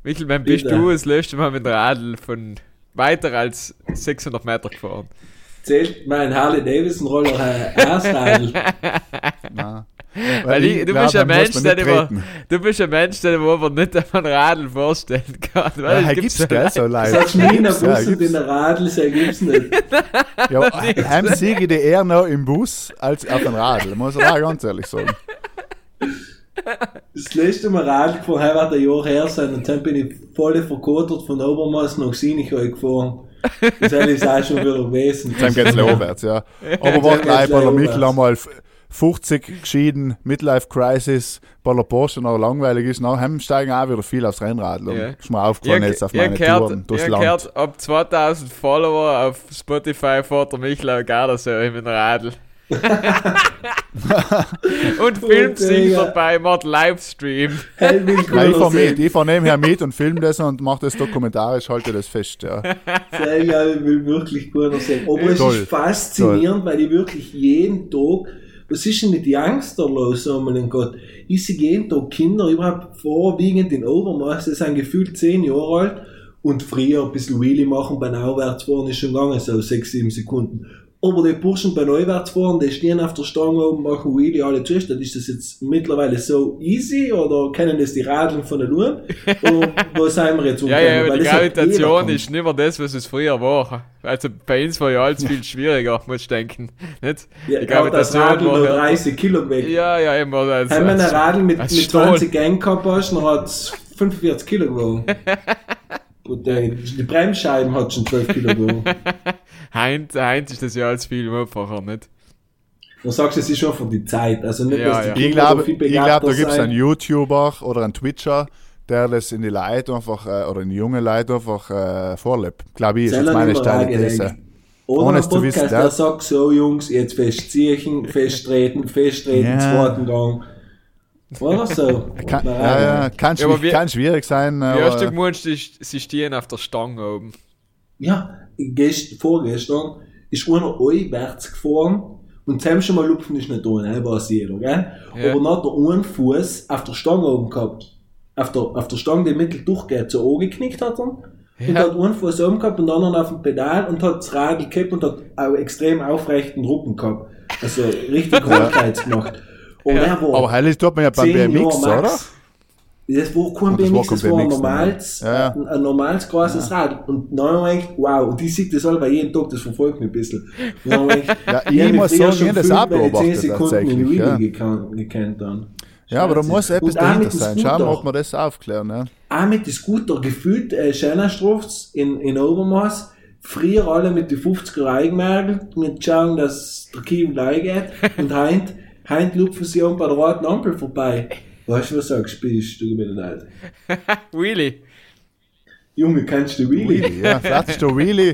S2: Michel, wann bist
S1: Bitte.
S2: du das letzte Mal mit dem Radl von weiter als 600 Meter gefahren?
S1: Zählt mein Harley Davidson Roller ein Erstradl?
S4: Nein.
S2: Weil ich, du bist ein
S4: man
S2: Mensch,
S4: man
S2: der
S4: nicht
S2: immer, du bist ein Mensch, der mir aber nicht auf ein Radl vorstellen kann.
S4: Ja,
S2: Weil es
S4: gibt's,
S2: Leute-
S4: so
S1: du mir in der
S4: Gibt's, ja,
S1: Bus und in der Radl, das gibt's nicht.
S4: Ja, heim ich die eher noch im Bus als auf dem Radl, muss ich auch ganz ehrlich sagen.
S1: Das letzte Mal Radl gefahren, heute wird ein Jahr her sein und dann bin ich voll verkotert von Obermaß nach Sinich gefahren. Das ist auch schon wieder gewesen.
S4: Dann geht's aufwärts, ja. Aber warte gleich bei der. Michel einmal f- 50 geschieden, Midlife Crisis, bei der Porsche noch langweilig ist, nachher steigen auch wieder viel aufs Rennrad.
S2: Ja.
S4: Ist mir aufgefallen jetzt auf meine Touren durchs Land.
S2: gehört, ab 2000 Follower auf Spotify fährt der Michael Garda so mit dem Radl. und filmt sich
S1: Digga.
S2: dabei, macht Livestream.
S1: Hey,
S4: ich
S1: cooler
S4: fahr mit, ich fahr nebenher mit und film das und mache das dokumentarisch, halte das fest, ja.
S1: Sehr geil, ich will wirklich gut sehen. Aber es
S4: Toll.
S1: ist faszinierend, weil ich wirklich jeden Tag, was ist denn mit Youngster los, oh mein Gott? Ich sehe jeden Tag Kinder, überhaupt vorwiegend in Obermaß, die sind gefühlt 10 Jahre alt und früher ein bisschen Wheelie machen bei Neuwärtsfahren ist schon gegangen, so 6, 7 Sekunden. Aber die Burschen bei Neuwärtsfahren, die stehen auf der Stange oben, machen Wheelie alle zuerst. Ist das jetzt mittlerweile so easy oder kennen das die Radeln von der Luan? Oder wo sind wir jetzt
S2: Ja, ja,
S1: Weil
S2: die Gravitation ist nicht mehr das, was es früher war. Also bei uns war ja alles viel schwieriger, muss ich denken. Nicht?
S1: Ja,
S2: die
S1: aber das Radl
S2: war
S1: nur
S2: ja-
S1: 30 Kilo weg.
S2: Ja, ja, immer als,
S1: Wenn man ein Radl mit, mit
S2: Stahl.
S1: 20 Gang gehabt hast, dann hat es 45 Kilo gewogen. Die, die Bremsscheiben hat schon 12 Kilo gewogen.
S2: Heint, Heint ist das ja als viel einfacher, nicht?
S1: Dann sagst du, es ist schon für die Zeit. Also nicht,
S2: Ja,
S1: dass die
S2: ja.
S1: Kinder
S4: Ich glaube, glaub, da gibt es einen YouTuber oder einen Twitcher, der das in die Leute einfach, äh, oder in die jungen Leute einfach äh, vorlebt. Glaube ich, ist jetzt meine steile These.
S1: Oder
S4: Ohne
S1: ein
S4: es zu wissen,
S1: Podcast,
S4: ja.
S1: der sagt so, Jungs, jetzt festziehen, festtreten, festtreten,
S4: Ja.
S1: zweiten Gang. Oder so.
S4: Kann,
S1: Nein,
S4: ja, ja, kann,
S2: Ja, aber
S4: schwi-
S2: wir-
S4: kann schwierig sein.
S2: Wie hast du
S4: Aber,
S2: gemeint, sie stehen auf der Stange oben?
S1: Ja, gest, vorgestern ist einer einwärts gefahren und zusammen schon mal lupfen ist nicht da, ne, weiß jeder, gell?
S2: Ja.
S1: Aber dann hat er einen Fuß auf der Stange oben gehabt. Auf der, auf der Stange, die mittel durchgeht, so angeknickt hat er. Und
S2: Ja.
S1: hat einen Fuß oben gehabt und den anderen auf dem Pedal und hat das Radl gehabt und hat auch extrem aufrechten Rücken gehabt. Also richtig Hochheits gemacht. Und
S2: Ja.
S1: war
S4: aber heilig tut man ja beim
S1: 10
S4: BMX, oder?
S1: Das war kein BMX, das war ein
S4: BMX,
S1: normales,
S4: ne? Ja, ja.
S1: Ein, ein normales großes Rad. Und dann habe ich gedacht, wow, und die sieht das alle jeden Tag, das verfolgt mich ein bisschen. Und dann ich,
S4: Ja, ich
S1: mich
S4: muss sagen, ich das auch
S1: ich 10
S4: beobachtet
S1: Sekunden
S4: tatsächlich, ja.
S1: gekannt, gekannt dann.
S4: Ja, aber da muss etwas dahinter sein. Schauen wir, ob wir das aufklären. Ja.
S1: Auch mit dem Scooter gefühlt, äh, Schönerstrufts in, in Obermaß. Früher alle mit den 50er eingemergelt, mit schauen, dass der Kiel gleich geht. Und heint, heint lupfen sie an bei der roten Ampel vorbei. Weißt du, was du sagst? Bist du wieder alt.
S2: Wheelie.
S1: Junge, kennst du Wheelie?
S4: Wheelie, ja. Vielleicht ist der Wheelie,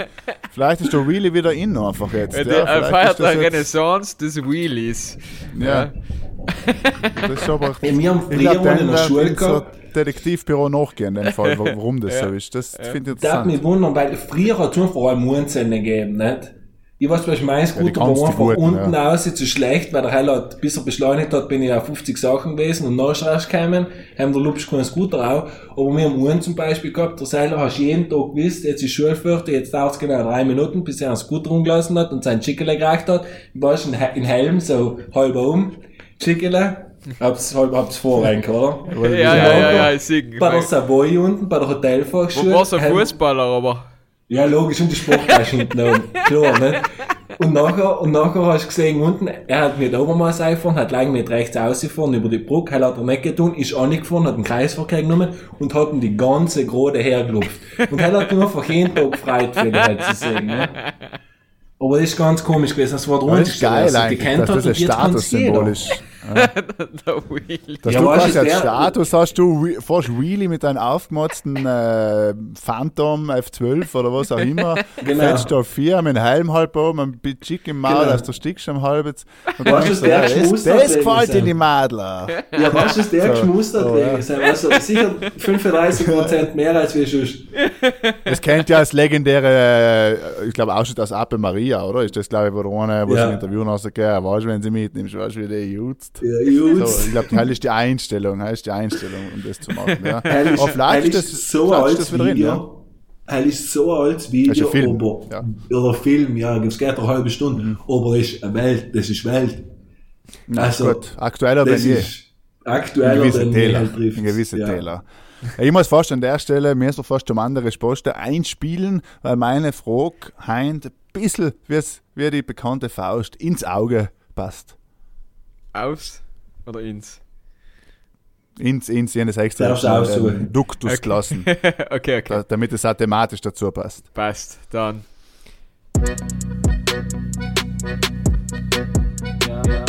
S4: vielleicht ist der Wheelie wieder in einfach jetzt.
S2: Ja,
S4: Ja,
S2: feiert
S4: ist das
S2: eine Renaissance des Wheelies.
S4: Ja. Das ist aber,
S1: Ja, wir haben
S4: ich
S1: früher in der Schule gehabt.
S4: Detektivbüro nachgehen, in dem Fall, wa- warum das
S2: Ja.
S4: so ist. Das finde ich
S1: Das hat mich
S4: interessant.
S1: wundern, weil früher hat es vor allem Mondzähne gegeben, nicht? Ich weiß, was mein
S4: die
S1: Scooter
S4: ganz
S1: war einfach
S4: guten,
S1: unten
S4: ja.
S1: aus, zu schlecht, weil der hat, bis er beschleunigt hat, bin ich auf 50 Sachen gewesen und nachher rausgekommen, haben der Lupsch keinen Scooter auch. Aber wir haben einen zum Beispiel gehabt, der Seiler hast jeden Tag gewusst, jetzt ist Schulfürchte, jetzt dauert es genau drei Minuten, bis er einen Scooter umgelassen hat und sein Chickele gekriegt hat. Ich war schon in Helm, so halb um, Chickele, hab's halb, hab's vorrenken, oder?
S2: Ja, ja, ja, ja, ich sehe.
S1: Bei der Savoy unten, bei der Hotelfachschule.
S2: Wo war so ein Fußballer, aber.
S1: Ja, logisch, und die Sporttasche hinten oben. Klar, ne? Und nachher, und nachher hast du gesehen, unten, er hat mit Obermaß eingefahren, hat gleich mit rechts ausgefahren über die Brücke, er hat er nicht getan, ist angefahren, hat einen Kreisverkehr genommen und hat ihm die ganze Gerade hergelupft. Und er hat nur einfach jeden Tag den halt zu sehen, ne? Aber das ist ganz komisch gewesen, das war der
S4: Aber das ist geil
S1: der sich
S4: eigentlich, dass das ein. Statussymbol ist.
S2: der Wheelie.
S4: Dass
S1: Ja,
S4: du quasi als
S1: der-
S4: Status hast, du fährst Wheelie mit deinem aufgemotzten äh, Phantom F12 oder was auch immer,
S1: Genau.
S4: fährst da vier mit dem Helm halb oben, ein bisschen Chick im Maul,
S1: Genau.
S4: dass du stickst am halbes. Und
S1: Weißt du,
S4: denkst
S1: der
S4: das, das gefällt dir die Mädler.
S1: Ja, weißt du, dass der
S4: So.
S1: geschmustert
S4: Oh,
S1: wegen
S4: ja.
S1: sein? Also sicher 35% mehr als wir sonst.
S4: Das kennt ja als legendäre, äh, ich glaube schon das Ape Maria, oder? Ist das, glaube ich, wo der eine, wo
S1: Ja.
S4: sie ein Interview rausgegeben weißt du, wenn sie mitnimmst, weißt du, wie der jutzt.
S1: Ja, gut.
S4: So, ich glaube, das ist die Einstellung, das ist die Einstellung, um das zu machen. Ja.
S1: Heil ist,
S4: Aber vielleicht
S1: heil
S4: ist
S1: so ein altes
S4: wieder drin,
S1: Video.
S4: ja.
S1: Heil ist so ein altes
S4: Das
S1: Video,
S4: ist ein Film,
S1: aber,
S4: ja. Mhm.
S1: oder Film, ja, es geht eine halbe Stunde, aber es ist eine Welt, das ist Welt. Also,
S4: Gut, aktueller denn
S1: das
S4: je.
S1: ist
S4: In
S1: aktueller
S4: gewissen
S1: denn
S4: Täler.
S1: Michael trifft.
S4: In gewissen
S1: ja.
S4: Täler. Ja, Ich muss fast an der Stelle, mir ist fast um andere Posten einspielen, weil meine Frage heint ein bisschen wie, wie die bekannte Faust ins Auge passt.
S2: Aus oder ins?
S4: Ins, ins, jenes extra äh,
S1: aussuchen.
S4: Duktus
S2: Okay.
S4: gelassen,
S2: okay, okay.
S4: da, damit es auch thematisch dazu passt.
S2: Passt. Dann.
S3: Ja, ja.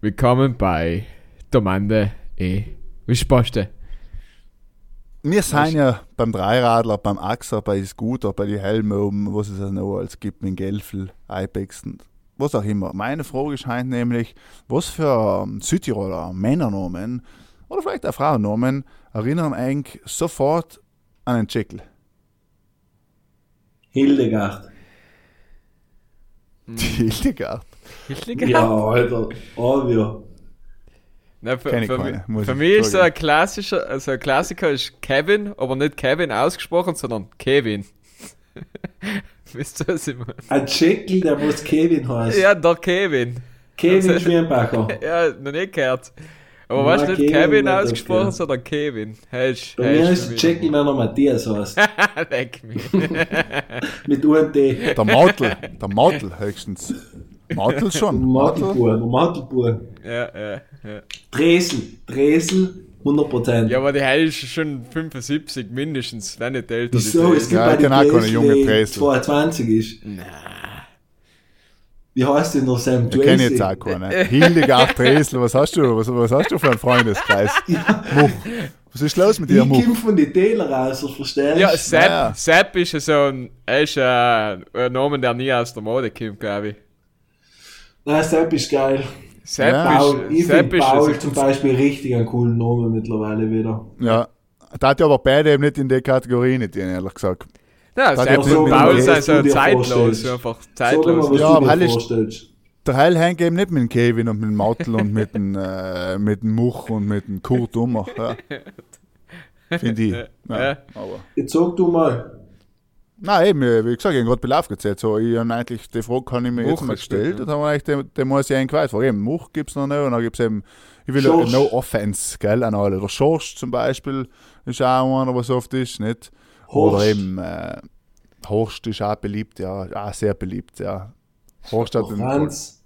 S2: Willkommen bei Domande e Risposte.
S4: Wir sind ja beim Dreiradler, beim Axer, bei Scooter, bei den Helmen oben, was es ja noch alles gibt, mit Gelfel, Ibex und was auch immer. Meine Frage scheint nämlich, was für ähm, Südtiroler Männernamen oder vielleicht auch Frauennamen erinnern eigentlich sofort an einen Tscheckel?
S1: Hildegard.
S4: Die Hildegard.
S1: Ja, Alter. Obvio.
S2: Na, für,
S4: ich
S2: für,
S4: keine,
S2: mi-
S4: muss
S2: für
S4: ich
S2: mich ist so ein klassischer, also ein Klassiker ist Kevin, aber nicht Kevin ausgesprochen, sondern Kevin. Wisst ihr, was ich meine?
S1: Ein Tscheckel, der muss Kevin heißen.
S2: Ja, der Kevin.
S1: Kevin Schwirnbacher.
S2: Ja, noch nicht gehört. Aber weißt du nicht
S1: Kevin
S2: ausgesprochen, sondern Kevin. Hey, ist,
S1: Bei
S2: hey,
S1: mir
S2: ist mich
S1: Tscheckel, wenn er Matthias heißt.
S2: Leck mich.
S1: Mit UNT.
S4: Der Mautel, der Mautel höchstens. Mautel schon.
S1: Der Mattelbuhr.
S2: ja, ja, ja.
S1: Dresel, Dresel, 100%.
S2: Ja, aber die Heil ist schon 75 mindestens, wenn nicht älter.
S1: Wieso? Es
S2: Dresel.
S1: gibt
S4: Ja,
S1: bei
S4: ich
S1: den
S4: keine junge Dresel.
S1: 22 ist.
S2: Na.
S1: Wie heißt denn der Sam
S4: Ich kenne jetzt auch keine. Hildegard Dresel, was hast du? Was, was hast du für einen Freundeskreis? Much. Was ist los mit dir,
S1: Ich
S4: Much?
S1: komme von den Täler raus, verstehst du?
S2: Ja, Sepp,
S4: Ja.
S2: Sepp ist ja so ein, er ist ein, ein Name, der nie aus der Mode kommt, glaube ich.
S1: Nein, Sepp ist geil.
S2: Sepp
S4: Ja.
S1: Paul, ich
S2: ist, Sepp ist,
S1: Paul
S2: ist
S1: zum Beispiel richtig einen coolen Namen mittlerweile wieder.
S4: Ja. Da hat ja aber beide eben nicht in die Kategorie nicht, ehrlich gesagt.
S2: ja,
S4: Da
S2: Sepp und
S4: nicht
S2: Paul sind so zeitlos, einfach
S1: Sag mal,
S2: zeitlos.
S1: was
S4: Ja,
S1: du
S4: aber
S1: dir
S4: Hall ist-
S1: vorstellst.
S4: Der Heil hängt eben nicht mit dem Kevin und mit dem Mautel und mit dem, äh, mit dem Much und mit dem Kurt Dummer. Ja. Finde ich. Ja. Aber.
S1: Jetzt sag du mal.
S4: Nein, eben, wie gesagt, ich habe gerade Belauf gezählt. So, ich habe eigentlich, die Frage kann ich mir jetzt
S2: Much
S4: mal
S2: ist
S4: gestellt. Und dann habe ich eigentlich, den, den muss ich eigentlich fragen. Eben, Much gibt es noch nicht. Und dann gibt es eben, ich will
S1: Schorsch.
S4: no offense, gell, an alle. Der Schorsch zum Beispiel ist auch einer, was oft ist, nicht? Oder
S1: Horst.
S4: eben, äh, Horst ist auch beliebt, ja, auch sehr beliebt, ja. Horst hat den,
S1: Franz.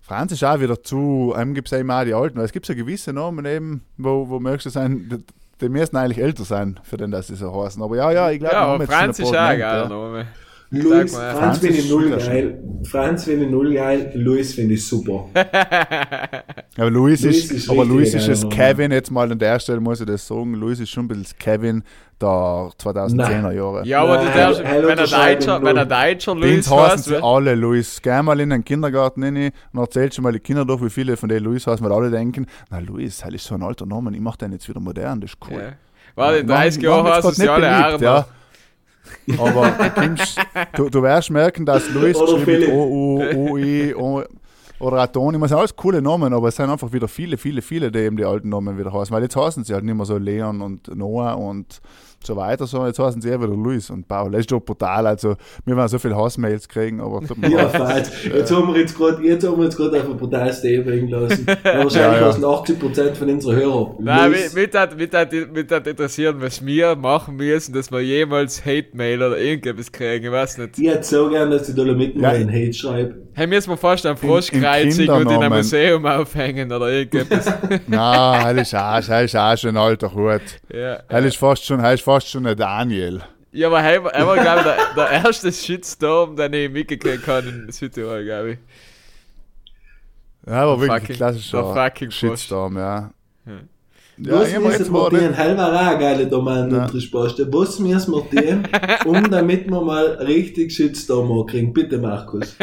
S4: Franz ist auch wieder zu, einem gibt es eben auch die Alten, weil es gibt so gewisse Namen eben, wo, wo möchtest du sein, die, müssen eigentlich älter sein, für den, dass sie so heißen. Aber ja, ja, ich glaube,
S2: Ja, Franz ist auch ein geiler Name.
S1: Luis,
S2: mal,
S1: Franz
S4: Franz
S1: finde ich null geil. Franz finde ich null geil. Luis finde ich super.
S4: Aber Luis,
S1: Luis
S4: ist,
S1: ist
S4: aber Luis ist das
S1: geiler
S4: Kevin, jetzt mal an der Stelle muss ich das sagen, Luis ist schon ein bisschen Kevin der 2010er Jahre.
S2: Ja, aber
S1: Nein,
S2: du darfst,
S1: er
S2: wenn er Deutscher, wenn er Deutscher
S4: Den
S2: Luis
S4: heißen
S2: heißt,
S4: sie alle Luis. Geh mal in den Kindergarten rein und erzählst schon mal die Kinder durch, wie viele von denen Luis heißen, weil alle denken, na Luis, das ist so ein alter Name, ich mach den jetzt wieder modern, das ist cool.
S2: ja. Warte, in
S4: Waren-
S2: 30
S4: waren
S2: Jahren
S4: jetzt
S2: heißen
S4: grad
S2: sie alle
S4: beliebt,
S2: Arner.
S4: Aber du, kommst, du, du wirst merken, dass Luis geschrieben
S1: Philipp.
S4: O, U, O, I, O, oder auch Toni, das sind alles coole Namen, aber es sind einfach wieder viele, viele, viele, die eben die alten Namen wieder heißen. Weil jetzt heißen sie halt nicht mehr so Leon und Noah und so weiter, sondern jetzt heißen sie eher wieder Luis und Paul. Das ist doch brutal. Also, wir werden so viele Hassmails kriegen, aber mir
S1: Ja, falsch. Jetzt haben wir jetzt gerade, jetzt haben wir jetzt gerade auf ein brutales Thema bringen lassen. Wahrscheinlich
S4: Ja, ja.
S1: heißen 80% von unseren Hörern.
S2: Nein, mich, mich, hat, mich, hat, mich hat interessieren, was wir machen müssen, dass wir jemals Hate-Mail oder irgendetwas kriegen, ich weiß nicht.
S1: Ich hätte so gern, dass die Dolomiten
S4: Ja.
S1: mal einen Hate schreiben.
S2: Hey, müssen wir fast einen
S4: im
S2: Froschkreuzig und in einem. Museum aufhängen oder irgendetwas.
S4: Nein, das ist auch, das ist auch schon ein alter Hut.
S2: ja.
S4: Das ist fast schon, das ist fast schon ein Daniel.
S2: ja, aber er war, glaube ich, der, der erste Shitstorm, den ich mitgekriegt habe in Südtirol, glaube ich.
S4: Ja, aber wirklich
S2: Fucking-
S4: ein klassischer Shitstorm, ja.
S2: Ja.
S4: Ja, mir
S1: müssen wir Hell war auch eine geile Domain
S4: Ja.
S1: und Resposte. Was müssen wir dir, um damit wir mal richtig Shitstorm kriegen? Bitte, Markus.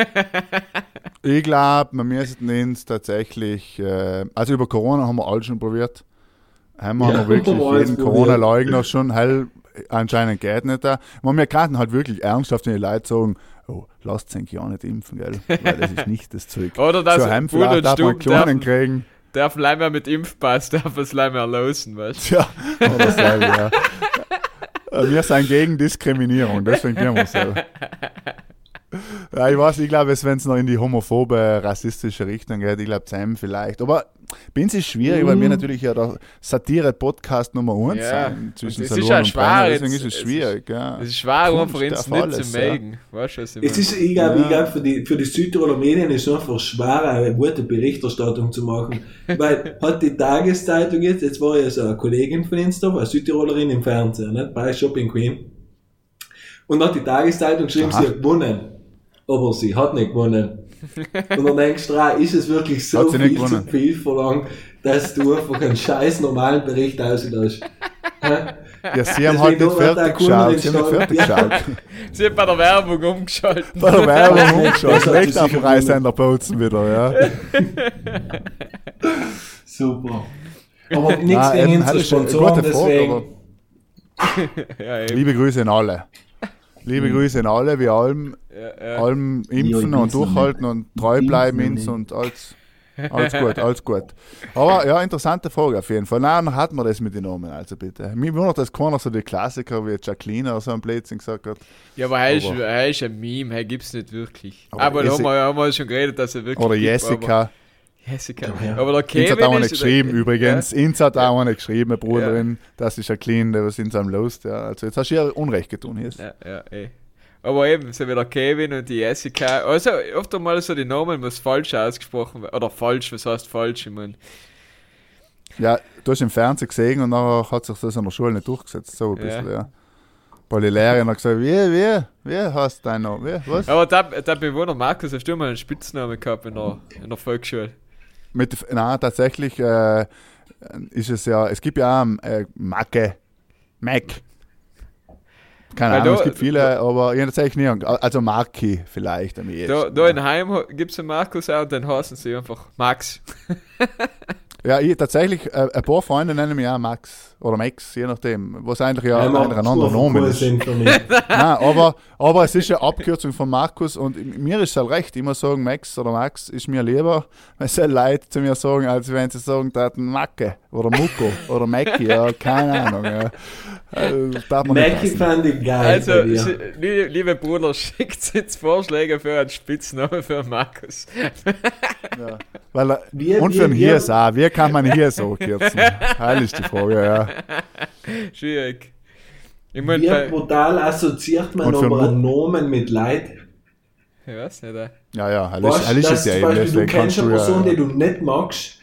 S4: Ich glaube, wir müssten uns tatsächlich, äh, also über Corona haben wir alles schon probiert. Haben wir
S1: Ja,
S4: wirklich jeden. Corona-Leugner schon, hell, anscheinend geht nicht da. Man, wir könnten halt wirklich ernsthaft den Leuten sagen, oh, lasst euch ja nicht impfen, gell, weil das ist nicht das Zeug.
S2: Oder dass
S4: so,
S2: Bull und
S4: darf man Klonen kriegen.
S2: dürfen leider mit Impfpass, dürfen es leider losen, weißt du?
S4: Tja, oder selber, ja. Wir sind gegen Diskriminierung, deswegen können wir so. Ja, ich weiß, ich glaube, wenn es noch in die homophobe, rassistische Richtung geht, ich glaube, Sam vielleicht. Aber ist es schwierig, weil wir natürlich ja der Satire-Podcast Nummer 1
S2: Ja,
S4: sind. Zwischen
S2: es
S4: Salon
S2: ist ja
S4: und
S2: schwer
S4: deswegen ist es
S2: es
S4: schwierig. ja.
S2: Es ist schwer,
S4: Kunst
S2: einfach
S4: darf
S2: nicht
S4: alles,
S2: zu
S4: ja.
S2: mögen. Weißt du, was ich
S1: Es
S2: meine?
S1: ist, ich glaube,
S4: Ja.
S1: ich glaub, für, die, für die Südtiroler Medien ist es einfach schwer, eine gute Berichterstattung zu machen. Weil hat die Tageszeitung jetzt, jetzt war ja so eine Kollegin von uns da, eine Südtirolerin im Fernsehen, nicht? bei Shopping Queen. Und hat die Tageszeitung geschrieben,
S4: Aha.
S1: sie hat gewonnen. Aber sie hat nicht gewonnen. Und dann denkst du, ist es wirklich so
S4: Hat sie nicht
S1: viel zu
S4: gewonnen?
S1: viel verlangt, dass du einfach einen scheiß normalen Bericht auslässt?
S4: Ja, sie haben halt nicht fertig geschaut. Sie haben nicht fertig geschaut.
S2: Sie hat bei der Werbung umgeschaltet.
S4: Bei der Werbung umgeschaut.
S1: Das hat sie
S4: Recht auf dem Reisender Bozen wieder, ja.
S1: Super. Aber nichts gegen
S4: ist eine
S1: Sponsoren, deswegen.
S2: ja.
S4: Liebe Grüße an alle. Liebe Grüße an alle, wir allem,
S2: Ja, ja.
S4: allem impfen und durchhalten und treu bleiben
S1: nicht.
S4: und alles, alles gut, alles gut. Aber ja, interessante Frage auf jeden Fall. Nein, hat man das mit den Namen, also bitte. Mir wundert, dass keiner so die Klassiker wie Jacqueline oder so ein Blödsinn gesagt hat.
S2: ja, aber er ist, er ist ein Meme, er gibt es nicht wirklich.
S4: Aber
S2: Aber, da haben wir, haben wir schon geredet, dass er wirklich
S4: Oder
S2: gibt,
S4: Jessica.
S2: Aber, Jessica.
S1: Ja, ja.
S2: Aber der Kevin
S4: hat auch eine
S2: ist,
S4: geschrieben, übrigens. Ins hat auch eine geschrieben, eine Bruderin,
S2: Ja.
S4: das ist Jacqueline, der was in seinem Lust. Ja. Also jetzt hast du ihr Unrecht getan. Hier.
S2: Ja, ja, eh. Aber eben, so wie der Kevin und die Jessica. Also, oft einmal so die Namen muss falsch ausgesprochen werden. Oder falsch, was heißt falsch? Ich meine,
S4: Ja, du hast im Fernsehen gesehen und nachher hat sich das an der Schule nicht durchgesetzt. So ein
S2: Ja.
S4: bisschen, ja. Weil die Lehrerin hat gesagt, wie, wie, wie heißt dein Name? Wie, was?
S2: Aber der, der Bewohner Markus, hast du mal einen Spitznamen gehabt in der, in der Volksschule?
S4: Mit, nein, tatsächlich äh, ist es ja, es gibt ja auch äh, Macke, Mac. Keine
S2: Weil
S4: Ahnung,
S2: da-
S4: es gibt viele, aber ich tatsächlich ange- also Marki vielleicht am ehesten.
S2: Da, da in Heim gibt es einen Markus auch und den heißen sie einfach Max.
S4: Ja, ich, tatsächlich, äh, ein paar Freunde nennen mich auch Max oder Max, je nachdem, was eigentlich ja
S1: Einmal
S4: eigentlich ein anderer Name ist. Nein, aber, aber es ist eine Abkürzung von Markus und mir ist es halt recht. Muss sagen, Max oder Max ist mir lieber, wenn sie Leute zu mir sagen, als wenn sie sagen, taten Macke oder Mucko oder Macki, ja, keine Ahnung. Ja. Also, lassen.
S1: fand ich geil
S2: Also,
S1: bei dir.
S2: sie- liebe, Bruder, schickt jetzt Vorschläge für einen Spitznamen für Markus.
S4: Ja. Weil,
S1: Wir-
S4: und
S1: wir-
S4: für den
S1: wir-
S4: Hirs auch. Wie kann man hier so kürzen? Heil ist die Frage, ja.
S2: Schwierig. Ich meine,
S1: Wie brutal assoziiert man
S4: Und
S1: aber Namen mit Leid?
S2: Ich weiß nicht, äh.
S4: Ja, ja, heil
S1: Weißt du,
S4: ist ja
S1: zum
S4: eben.
S1: Beispiel du kennst eine
S4: du
S1: Person, die
S4: ja.
S1: du nicht magst,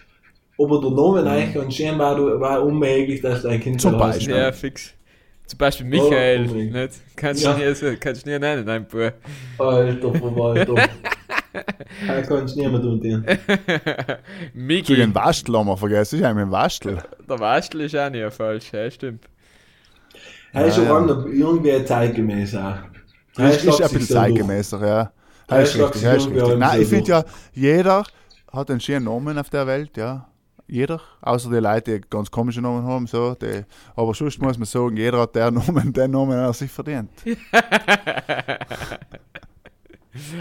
S1: aber der Name eigentlich anscheinend war, du, war unmöglich, dass dein Kind
S4: Zum. Beispiel.
S2: Ja, fix. Zum Beispiel Michael,
S1: Oh, unbedingt.
S2: nicht? Kannst du
S1: Ja.
S2: nie, so- kannst du nie nennen, nein, Bub.
S1: Alter Verwalter. Da kannst du niemand unten.
S2: Miki,
S4: Zu den Waschtel haben wir vergessen. Ich habe einen Waschtel.
S2: der Wastel ist auch nicht falsch, ja, stimmt.
S1: Er ist
S4: Ja,
S1: schon
S4: ja.
S1: ja. irgendwie zeitgemäß auch. Er
S4: ist
S1: schlägt
S4: ein bisschen zeitgemäßer, ja.
S1: Ja,
S4: Das ist
S1: ich
S4: richtig, das ist richtig. Nein, ich finde ja, jeder hat einen schönen Namen auf der Welt, ja. Jeder, außer die Leute, die ganz komische Namen haben, so. Die, aber sonst muss man sagen, jeder hat den Namen, den Namen, den er sich verdient.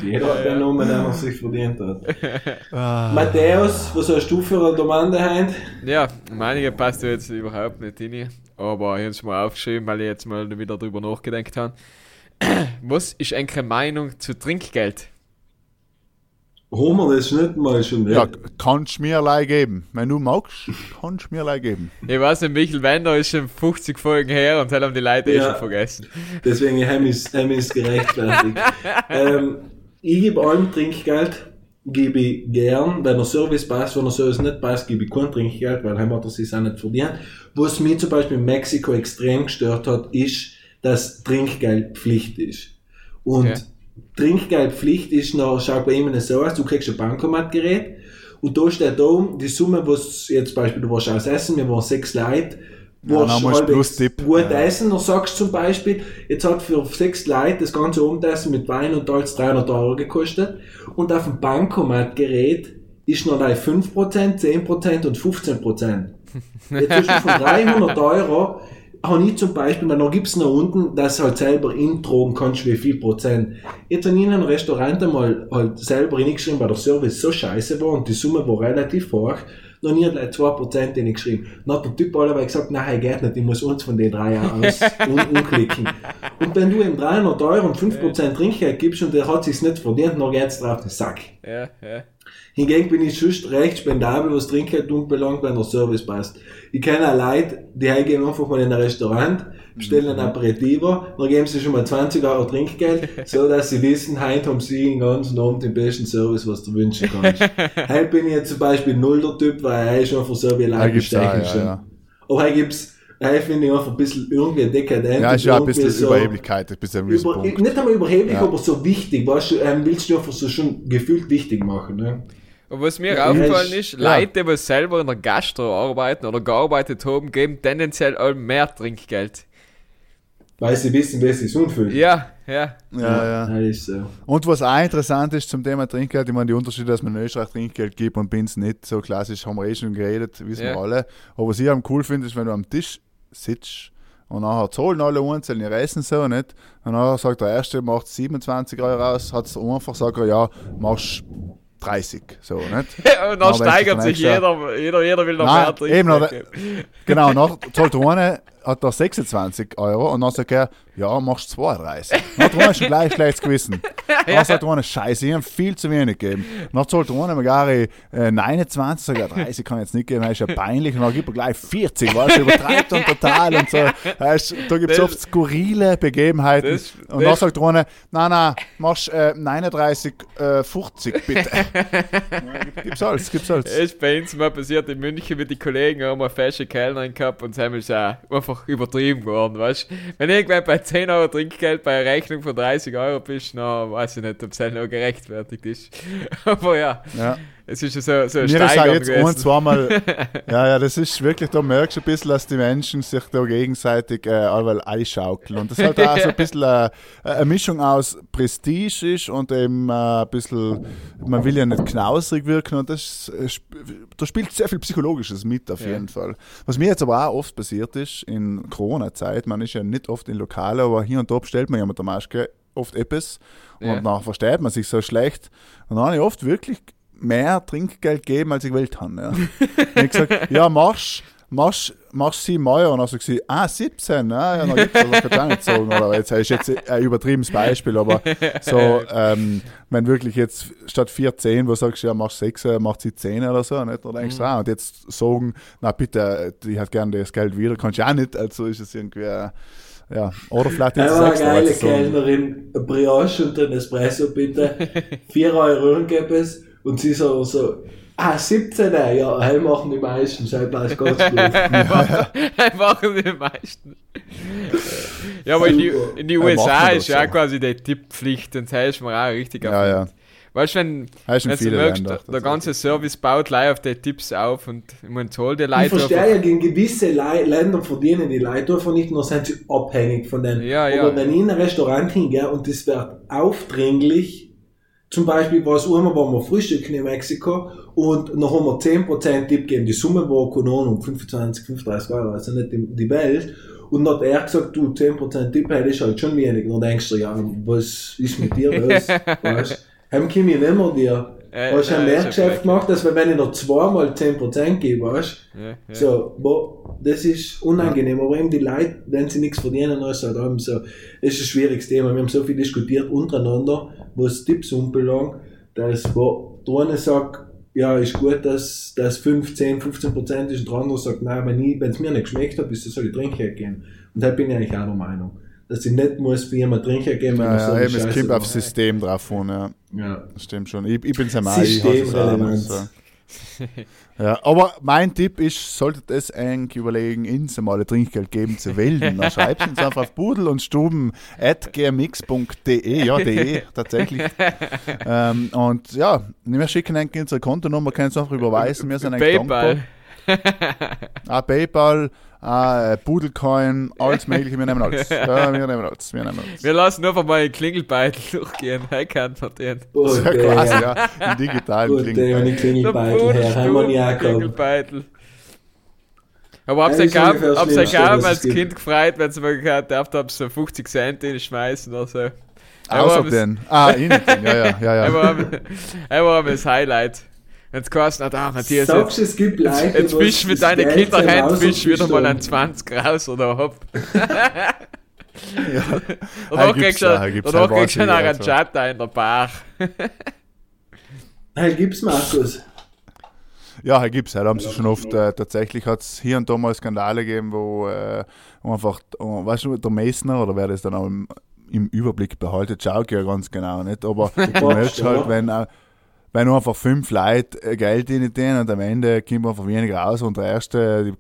S1: Jeder hat den Namen, den er sich verdient hat.
S4: Ah.
S1: Matthäus, was hast du für eine Domande heint?
S2: Ja, meinige passt jetzt überhaupt nicht hin. Aber ich habe es mal aufgeschrieben, weil ich jetzt mal wieder drüber nachgedacht habe. Was ist eure Meinung zu Trinkgeld?
S1: Wir das nicht mal schon
S4: Ja, kannst du mir allein geben. Wenn du magst, kannst du mir allein geben.
S2: Ich weiß nicht, Michael Wender ist schon 50 Folgen her und das haben die Leute eh
S1: Ja.
S2: schon vergessen.
S1: Deswegen haben wir es gerechtfertigt. ähm, ich gebe allem Trinkgeld, gebe ich gern. Wenn der Service passt, wenn der Service nicht passt, gebe ich kein Trinkgeld, weil heim hat er sich auch nicht verdient. Was mich zum Beispiel in Mexiko extrem gestört hat, ist, dass Trinkgeld Pflicht ist. Und
S2: Okay.
S1: Trinkgeldpflicht ist noch, schaut bei ihm so aus, du kriegst ein Bankomatgerät und da steht da oben die Summe, was jetzt zum Beispiel, du warst aus Essen, wir waren sechs Leute,
S4: Ja, musst du Tipp.
S1: gut
S4: Ja.
S1: essen, dann sagst du zum Beispiel, jetzt hat für sechs Leute das ganze Abendessen mit Wein und alles 300 Euro gekostet und auf dem Bankomatgerät ist noch gleich 5%, 10% und 15%. Jetzt ist es von 300 Euro, habe ich zum Beispiel, dann gibt es noch unten, dass du halt selber introgen kannst, wie viel Prozent. Jetzt habe ich in einem Restaurant einmal halt selber hingeschrieben, weil der Service so scheiße war und die Summe war relativ hoch. Noch nie gleich 2% hingeschrieben. Dann hat der Typ alle gesagt, nein, geht nicht, ich muss uns von den drei aus un unklicken. Und wenn du ihm 300 Euro und 5% Trinkgeld gibst und der hat sich's nicht verdient, dann geht's drauf den Sack.
S2: Ja, ja.
S1: Hingegen bin ich schon recht spendabel, was Trinkgeld belangt, wenn der Service passt. Ich kenne auch Leute, die gehen einfach mal in ein Restaurant, bestellen ein Aperitivo, dann geben sie schon mal 20 Euro Trinkgeld, so dass sie wissen, heute haben sie den ganzen Abend den besten Service, was du wünschen kannst. heute bin ich jetzt zum Beispiel null der Typ, weil er ist
S4: Ja,
S1: Leute
S4: gibt's auch,
S1: bestechen
S4: ja,
S1: schon.
S4: ja.
S1: Aber heute gibt's, heute finde ich einfach ein bisschen irgendwie dekadent.
S4: Ja, ist ja ein bisschen
S1: so-
S4: Überheblichkeit, ein bisschen
S1: über,
S4: Punkt.
S1: nicht einmal überheblich,
S4: Ja.
S1: aber so wichtig, weißt du, ähm, willst du einfach so schon gefühlt wichtig machen, ne?
S2: Und was mir
S1: Ja,
S2: aufgefallen ist,
S4: ja.
S2: Leute, die selber in der Gastro arbeiten oder gearbeitet haben, geben tendenziell all mehr Trinkgeld.
S1: Weil sie wissen, wer sich unfühlt.
S2: Ja, ja.
S4: Ja, ja.
S1: Ist so.
S4: Und was auch interessant ist zum Thema Trinkgeld, ich meine, die Unterschiede, dass man in Österreich Trinkgeld gibt und bei uns nicht so klassisch, haben wir eh schon geredet, wissen
S2: Ja.
S4: wir alle. Aber was ich am cool finde, ist, wenn du am Tisch sitzt und nachher zahlen alle einzeln ihr Essen so, nicht? Und nachher sagt der Erste, macht 27 Euro aus, hat es einfach, sagt er, ja, machst 30, so, nicht?
S2: Und dann
S4: wenn
S2: steigert sich
S4: dann
S2: jeder, jeder, jeder will noch
S4: Nein,
S2: mehr
S4: eben. Genau, nach zahlt der eine, hat er 26 Euro und dann sagt er, ja, machst 32. Dann hat eine schon gleich schlechtes Gewissen. Dann sagt eine, scheiße, ich habe viel zu wenig gegeben. Dann zahlt eine gar äh, 29, sagt er, 30 kann ich jetzt nicht geben, das ist ja peinlich. Und dann gibt er gleich 40, weißt du, übertreibt dann total und so. Weißt, da gibt es
S2: Das-
S4: oft skurrile Begebenheiten.
S2: Das-
S4: und
S2: das-
S4: dann sagt eine, nein, nein, machst äh, 39, äh, 50 bitte. gibt's alles, gibt's alles.
S2: Es ist bei uns mal passiert in München mit den Kollegen, haben wir fesche Kellnerin gehabt und haben auch einfach übertrieben geworden, weißt? Wenn irgendwann bei 10 Euro Trinkgeld bei einer Rechnung von 30 Euro bist, na, weiß ich nicht, ob es halt noch gerechtfertigt ist. Aber ja,
S4: Ja.
S2: Es ist ja so, so ein
S4: Mir ist auch
S2: Steigern
S4: jetzt ein, zweimal. ja, ja, das ist wirklich, da merkst du ein bisschen, dass die Menschen sich da gegenseitig äh, allweil einschaukeln. Und das halt auch so ein bisschen äh, eine Mischung aus Prestige ist und eben äh, ein bisschen, man will ja nicht knausrig wirken und das, äh, da spielt sehr viel Psychologisches mit auf
S2: Ja.
S4: jeden Fall. Was mir jetzt aber auch oft passiert ist in Corona-Zeit, man ist ja nicht oft in Lokale, aber hier und da bestellt man ja mit der Maske oft etwas und
S2: Ja.
S4: dann versteht man sich so schlecht. Und dann habe ich oft wirklich mehr Trinkgeld gegeben, als ich gewählt habe. Ja. ich habe gesagt, ja, machst, machst, machst 7 Euro. Und dann sagt sie, ah, 17, ja, ja dann gibt's das, du auch nicht sagen. Oder jetzt ist jetzt ein übertriebenes Beispiel, aber so, ähm, wenn wirklich jetzt statt 4, 10, wo sagst du, ja, machst 6, macht sie 10 oder so, nicht? Dann denkst du, ah, und jetzt sagen, na bitte, die hat gerne das Geld wieder, kannst du auch nicht, also ist es irgendwie, äh, ja, oder vielleicht jetzt
S1: war eine
S4: 6
S1: geile. Kellnerin, eine Brioche und ein Espresso bitte. 4 Euro gäbe es. Und sie so, so, ah, 17, ja, heim machen die meisten, sei passt ganz gut.
S2: machen die meisten. ja, aber in die, in die USA ist ja
S4: so.
S2: quasi die Tipppflicht und das ist mir auch richtig
S4: Ja, ja.
S2: Weißt du, wenn, wenn du merkst, der, der ganze Service baut gleich auf die Tipps auf und ich meine, zahl die
S1: Ich
S2: Leute
S1: verstehe
S2: einfach.
S1: ja, gegen gewisse Lei- Länder verdienen die Leute einfach nicht, nur sind sie abhängig von denen.
S2: Ja, ja.
S1: Aber wenn ich in ein Restaurant hingehe und das wird aufdringlich, zum Beispiel war es einmal, waren wir frühstücken in Mexiko und noch haben wir 10% Tipp gegeben. Die Summe war, keine Ahnung, 25, 35 Euro, also nicht die, die Welt. Und dann hat er gesagt, du, 10% Tipp, hey, das ist halt schon wenig. Und dann denkst du, ja, was ist mit dir los? weißt Heim komme ich nicht mehr dir.
S2: Äh,
S1: Hast du ein
S2: ist ja
S1: Mehrgeschäft gemacht, dass wenn ich noch zweimal 10% gebe, weißt
S2: Ja, ja.
S1: so, boah, das ist unangenehm, aber eben die Leute, wenn sie nichts verdienen, ist halt eben so, ist ein schwieriges Thema. Wir haben so viel diskutiert untereinander, was Tipps anbelangt, dass boah, der eine sagt, ja, ist gut, dass das 5, 10, 15 Prozent ist und der andere sagt, nein, wenn es mir nicht geschmeckt hat, ist das soll ich Trinkgeld geben. Und da bin ich eigentlich auch der Meinung, dass ich nicht muss für jemanden Trinkgeld geben, wenn
S4: Ja,
S1: so
S4: ja, eben, es kommt aufs. System drauf an, ja.
S1: Ja.
S4: Das stimmt schon. Ich, ich bin es am Ei, ich. Ja, aber mein Tipp ist, solltet es eigentlich überlegen, uns mal ein Trinkgeld geben zu wählen, dann schreibt uns einfach auf pudel und stuben at gmx.de, ja, de, tatsächlich. ähm, und ja, wir schicken eigentlich unsere Kontonummer, können es einfach überweisen, wir sind eigentlich
S2: PayPal.
S4: dankbar. Ah, Paypal, ah, äh, Pudelcoin, alles mögliche, wir nehmen alles. Ja, wir nehmen alles, wir nehmen alles.
S2: Wir lassen einfach mal den Klingelbeitel durchgehen. Hey, kann man den.
S1: Oh,
S4: Ja,
S1: der,
S4: quasi, ja, im digitalen
S1: Der Klingelbeitel her, haben wir ja gehabt.
S2: Klingelbeitel. Aber hab's
S1: Ja, das ist das
S2: hab's als
S1: es gibt.
S2: Kind gefreut, wenn sie mal gehört habt, so 50 Cent in schmeißen oder so.
S4: Außer den. Ah, innen den, ja, ja, ja, ja.
S2: Aber aber das Highlight. Wenn es geheißen hat, ah, Matthias,
S1: Sagst
S2: jetzt,
S1: du, es gibt Leute,
S2: jetzt, jetzt bist du mit Kinderhänden
S1: raus
S2: bist du wieder mal ein
S1: bist
S2: 20 raus oder hopp.
S4: ja.
S2: Danach
S4: gibt's
S2: kriegst du
S4: auch, gibt's
S2: danach
S4: auch
S2: kriegst du einen. Arrangiata in der Bar.
S1: Hey, gibt's Markus?
S4: Ja, hier gibt's. Da haben sie schon oft, äh, tatsächlich hat es hier und da mal Skandale gegeben, wo, äh, wo einfach, oh, weißt du, der Messner oder wer das dann auch im, im Überblick behaltet, schaut ja ganz genau nicht, aber du merkst halt, wenn, wenn nur einfach fünf Leute äh, Geld in den und am Ende kommt einfach weniger raus und der erste, die,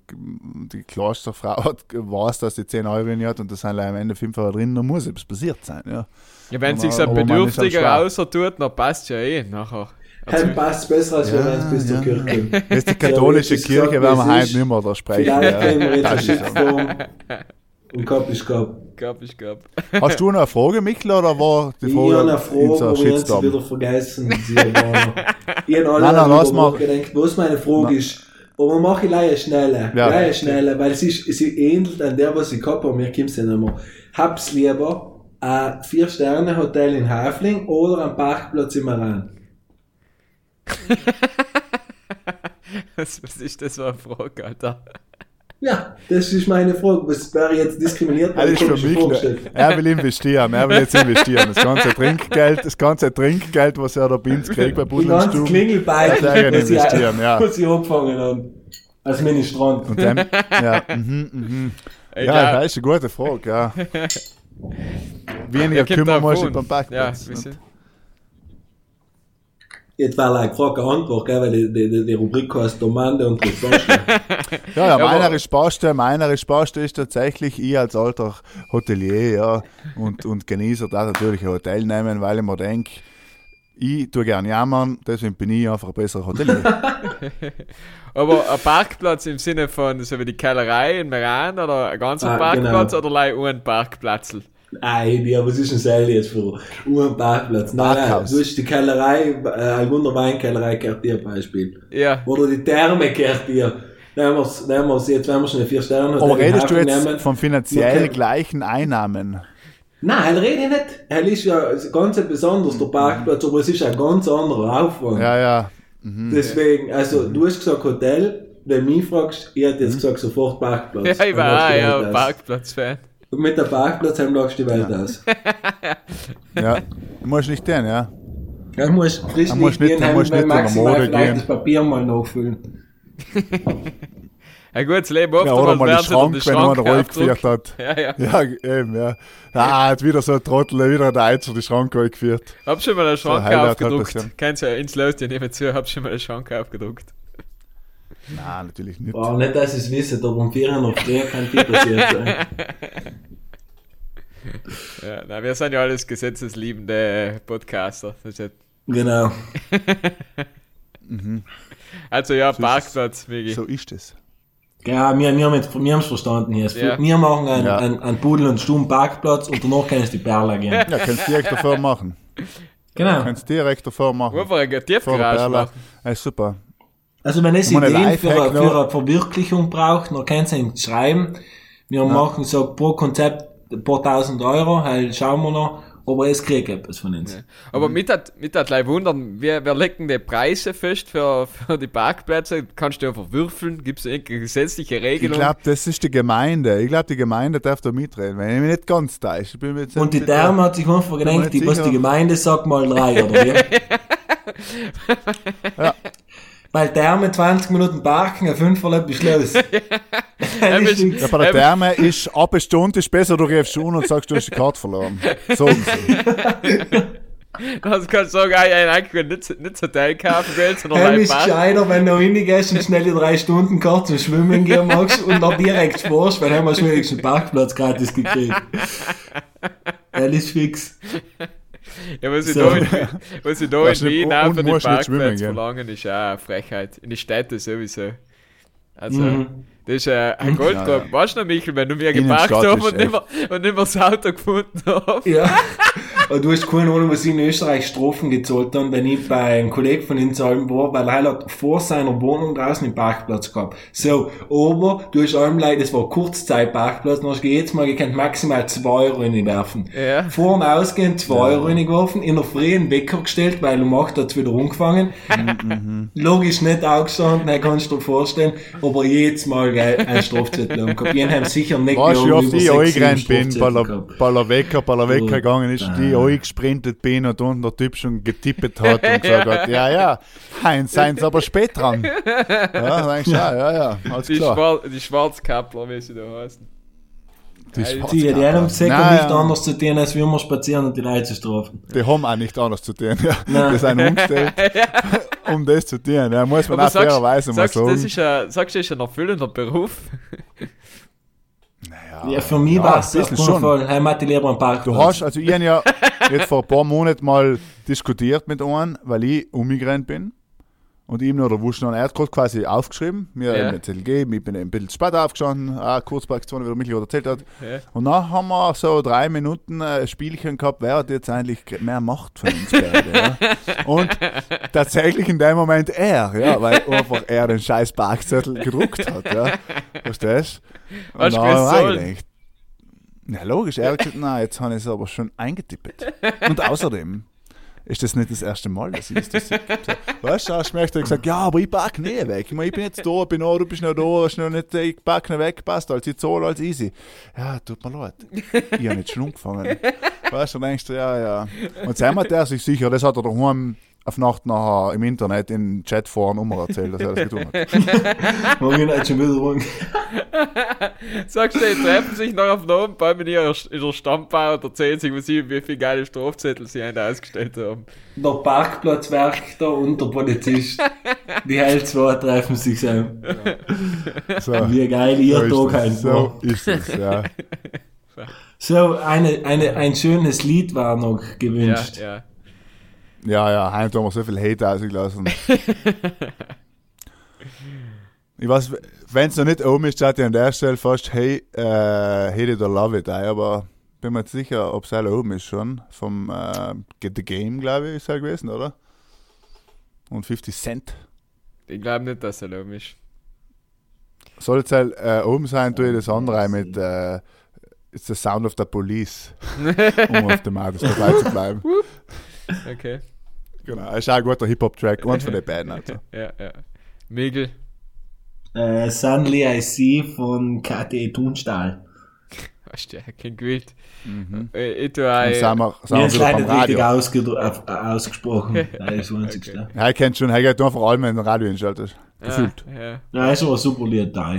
S4: die klarste Frau hat, weiß, dass die 10 Euro nicht hat und da sind leider am Ende 5 Euro drin, dann muss etwas passiert sein, ja.
S2: Ja, wenn sich ein
S4: man halt
S2: Bedürftiger außer tut, dann passt ja eh nachher.
S1: Hey, passt besser, als
S4: Ja,
S1: wenn wir bis zur
S4: ja.
S1: Kirche kommen.
S4: Das ist die katholische Kirche,
S1: gesagt,
S4: werden wir heute nicht mehr da sprechen.
S1: Vielleicht wir
S4: Ja.
S1: jetzt
S4: Das ist so.
S1: Shitstorm. Und Kopf ist Kopf.
S2: Gab ich gab.
S4: Hast du noch eine Frage, Michel, oder war die
S1: Ich
S4: Frage
S1: habe eine Frage, aber ich habe sie wieder vergessen. Sie noch- Ich habe alle
S4: Nein, nein, lass
S1: darüber
S4: mal.
S1: gedacht, was meine Frage
S4: Nein.
S1: ist. Aber mache ich leider schneller.
S4: Ja.
S1: Leider schneller, weil es ist, sie ähnelt an der, was ich gehabt habe. Mir kommt es nicht mehr. Hab's lieber ein Vier-Sterne-Hotel in Hafling oder ein Parkplatz im.
S2: Was, was ist das für eine Frage, Alter?
S1: Ja, das ist meine Frage. Was wäre jetzt diskriminiert,
S4: Das ist
S1: ich
S4: für mich, er will investieren, er will jetzt investieren. Das ganze Trinkgeld, das ganze Trinkgeld, was er da bei uns kriegt bei
S1: Die
S4: Budel Ja, sehr gerne
S1: was ich-
S4: investieren, ja.
S1: was ich angefangen habe. Als Ministrant.
S4: Und dann, ja, mhm, mhm.
S2: Ich
S4: ja, das ist eine gute Frage, ja. Weniger
S2: Er kommt
S4: kümmern du
S2: an.
S4: beim Parkplatz.
S2: Ja,
S1: Jetzt war eine Frage Antwort, gell, weil die, die, die, Rubrik heißt Domande und Ressourcen.
S4: Ja, ja,
S2: Ja,
S4: meiner Sparte, meiner ist Sparte ist tatsächlich ich als alter Hotelier, ja, und, und Genießer da natürlich ein Hotel nehmen, weil ich mir denke, ich tue gern jammern, deswegen bin ich einfach ein besserer Hotelier.
S2: Aber ein Parkplatz im Sinne von so wie die Kellerei in Meran oder ein ganzer
S1: Ah,
S2: Parkplatz
S1: genau.
S2: oder leider ein Parkplatz?
S1: Nein, ja, was ist denn das jetzt für ein Parkplatz? Nein, nein, du hast die Kellerei, äh, Algunder Weinkellerei gehört dir Beispiel.
S2: Ja.
S1: Oder die Therme gehört dir. Nehmen wir's, nehmen wir's, jetzt werden wir schon eine vier Sterne
S4: Aber redest du jetzt
S1: nehmen.
S4: von finanziell
S1: Okay.
S4: gleichen Einnahmen?
S1: Nein, rede ich nicht. Er ist ja ganz etwas anderes, der Parkplatz, aber es ist ein ganz anderer Aufwand.
S4: Ja, ja. Mhm.
S1: Deswegen, also, du hast gesagt Hotel, wenn du mich fragst, ich hätte jetzt gesagt sofort Parkplatz.
S2: Ja, ich war auch ja. Parkplatz-Fan.
S1: Und mit der Parkplatz lachst du die Welt aus.
S4: ja. Du musst nicht den, ja.
S1: Ja, du musst frisch
S4: Man muss
S1: nicht gehen,
S4: man muss
S1: weil
S4: nicht in der
S1: maximal
S4: Mode
S1: vielleicht
S4: gehen.
S1: das Papier mal nachfüllen.
S2: Ein gutes Leben oft
S4: Ja, oder mal den Schrank,
S2: den
S4: wenn jemand
S2: Schrank
S4: ruhig geführt
S2: aufgedruckt.
S4: hat.
S2: Ja, ja.
S4: Ja, eben, ja. Ah, hat wieder so ein Trottel, wieder der Eizer die Schrank geführt.
S2: Hab schon mal einen Schrank
S4: hat
S2: aufgedruckt.
S4: das ja.
S2: Kennst du ja ins die nehmen zu, hab schon mal einen Schrank aufgedruckt.
S4: Nein, natürlich nicht.
S1: Wow, nicht, dass ich es wisse, aber um 4 noch früher kann viel passiert sein.
S2: Ja, na, wir sind ja alles gesetzesliebende Podcaster. Ja,
S1: Genau.
S2: also ja,
S4: So ist
S2: Parkplatz, Migi.
S4: So ist es.
S1: Ja, wir, wir haben es wir haben's verstanden hier.
S2: Ja.
S1: Wir machen einen,
S4: Ja.
S1: einen, einen Pudel- und Stumm-Parkplatz und danach können es die Perle gehen.
S4: Ja, kannst du direkt davor machen.
S1: Genau.
S4: Kannst du direkt davor machen.
S2: Einfach eine Tiefgarage
S4: Perle.
S2: machen.
S4: Ja, super.
S1: Also wenn es Ideen für, eine- für eine Verwirklichung braucht, dann könnt ihr ihn schreiben. Wir machen so pro Konzept ein paar tausend Euro, halt schauen wir noch, aber es kriegt etwas von uns.
S2: Aber mit hat, mit hat gleich wundern, wer legt denn die Preise fest für, für die Parkplätze? Kannst du einfach würfeln? Gibt es irgendeine gesetzliche
S4: Ich
S2: Regelung?
S4: glaube, das ist die Gemeinde. Ich glaube, die Gemeinde darf da mitreden, wenn ich mich nicht ganz täusche. Ich bin mir jetzt
S1: Und die Dame hat sich einfach gedacht, die, was die Gemeinde sagt, mal drei, oder wie?
S4: Ja.
S1: Weil Dame 20 Minuten parken, ein Fünferle bis los.
S2: Ja,
S4: bei der Therme ist ab eine Stunde ist besser, du rufst schon und sagst, du hast die Karte verloren. Sagen sie.
S2: Das kannst du sagen, ich will nicht, nicht so Teil kaufen, Geld, sondern gleich
S1: ist gescheiter, wenn du reingehst und schnell die drei Stunden kurz zum Schwimmen gehen magst und dann direkt sparst, weil haben wir schon wenigstens einen Parkplatz gratis gekriegt. Er ist fix.
S2: Ja, was ich
S1: So.
S2: da in, was ich da in Wien auch
S4: und
S2: für die
S4: musst nicht schwimmen
S2: Parkplätze
S4: gehen.
S2: verlangen, ist auch eine Frechheit. In den Städten sowieso. Also,
S1: Mhm.
S2: das ist äh, ein Goldgrab.
S4: Ja, ja.
S2: Weißt du noch, Michael, wenn du mir geparkt hast
S4: ist
S2: und nicht, mehr, und nicht mehr das Auto gefunden hast?
S1: Ja. Aber du hast keine Ahnung, was ich in Österreich Strophen gezahlt habe, wenn ich bei einem Kollegen von uns allem war, weil er hat vor seiner Wohnung draußen einen Parkplatz gehabt. So, aber du hast allem leid, das war Kurzzeitparkplatz, dann hast du jedes Mal gekannt, maximal 2 Euro reinwerfen.
S2: Ja.
S1: Vor und ausgehend 2 Euro reingeworfen, in der Früh einen Wecker gestellt, weil um 8 hat es wieder umgefangen. Logisch nicht aufgestanden, dann kannst du dir vorstellen, aber jedes Mal geil, ein Strafzettel umgehabt. Die haben sicher nicht
S4: Weißt du, wie oft ich eingerannt bin, der,
S1: gehabt.
S4: bei der Wecker, bei der Wecker gegangen ist, die eingesprintet bin und unten der Typ schon getippt hat und gesagt hat, ja, ja, Heinz, seien Sie aber spät dran. Ja, dann denkst du, ja, ja, ja, alles
S2: Die,
S4: klar.
S2: Schwar die Schwarzkappler, wie sie da heißen.
S4: Die
S2: Die-
S1: Die, haben sicher
S4: Nein,
S1: nicht
S4: ja.
S1: anders zu tun, als wie immer spazieren und die Leute zu strafen.
S4: Die haben auch nicht anders zu tun. Ja.
S1: Nein.
S4: Die sind umgestellt, um das zu tun. Ja, muss man
S2: Aber
S4: auch
S2: sagst,
S4: fairerweise mal
S2: sagst, du, das
S4: sagen.
S2: ist ein, sagst du, das ist ein erfüllender Beruf?
S1: Ja, für mich
S4: Ja,
S1: war es
S4: ein bisschen schon.
S1: Hatte ich lieber einen Parkplatz.
S4: Du hast, also ich habe ja jetzt vor ein paar Monaten mal diskutiert mit einem, weil ich umgerannt bin. Und ihm noch der Wuschner, er hat gerade quasi aufgeschrieben, mir
S2: Ja.
S4: einen Zettel gegeben, ich bin ein bisschen spät aufgestanden, auch kurz bei Aktionen, wie der Michael gerade erzählt hat.
S2: Ja.
S4: Und dann haben wir so drei Minuten ein Spielchen gehabt, wer hat jetzt eigentlich mehr Macht von uns beiden. ja? Und tatsächlich in dem Moment er, ja, weil einfach er den scheiß Parkzettel gedruckt hat. Ja? Verstehst du?
S2: Du
S4: dann ja, logisch. Er hat gesagt, nein, jetzt habe ich es aber schon eingetippt. Und außerdem ist das nicht das erste Mal, dass ich das sehe. Weißt du, hast du echt gesagt, ja, aber ich packe nie weg. Ich, meine, ich bin jetzt da, bin da, du bist noch da, hast noch nicht, ich packe nicht weg, passt, als ich zahle, als easy. Ja, tut mir leid. Ich habe nicht schon angefangen. Weißt du, denkst du, ja, ja. Und Sam hat er sich sicher, das hat er daheim auf Nacht nachher im Internet in Chatforen immer erzählt, dass er das getan hat.
S1: Morgen hat schon wieder rum.
S2: Sagst du, die treffen sich noch auf Namen bei in ihrer, in ihrer Stammbau und erzählen sich, was sie, wie viele geile Strafzettel sie einen ausgestellt haben.
S1: Der Parkplatzwärter und der Polizist. Die hell zwei treffen sich zusammen.
S4: So,
S1: Wie geil ihr
S4: so
S1: Tag einfach.
S4: so ist es, ja.
S1: So, eine, eine, ein schönes Lied war noch gewünscht.
S2: ja.
S4: Ja, ja, heim haben wir so viel Hate ausgelassen. ich weiß, wenn es noch nicht oben ist, statt ich an der Stelle fast Hey, äh, Hate it or Love it aber bin mir nicht sicher, ob es alle oben ist schon. Vom äh, Get the Game, glaube ich, ist er gewesen, oder? Und 50 Cent.
S2: Ich glaube nicht, dass er oben ist.
S4: Soll es halt, äh, oben sein, tue ich das andere ein mit äh, It's the Sound of the Police, um auf dem Auto dabei zu bleiben.
S2: Okay.
S4: Genau, ist auch ein guter Hip-Hop-Track und von den beiden. Also.
S2: Ja, ja. Miguel,
S1: Äh, Suddenly I See von KT Thunstahl.
S2: hast du ja kein Gewild.
S4: Mhm.
S2: Äh, Ich tue
S4: Und
S2: ein,
S4: sind wir, sind wir
S1: ist leider nicht richtig äh, ausgesprochen. Nein, das einzigste.
S2: Okay.
S4: Ja, ich kennt schon, er geht nur vor allem, wenn du Radio einschaltest. Gefühlt.
S2: Ja, ja.
S1: Ja, ist aber ein super Lied da.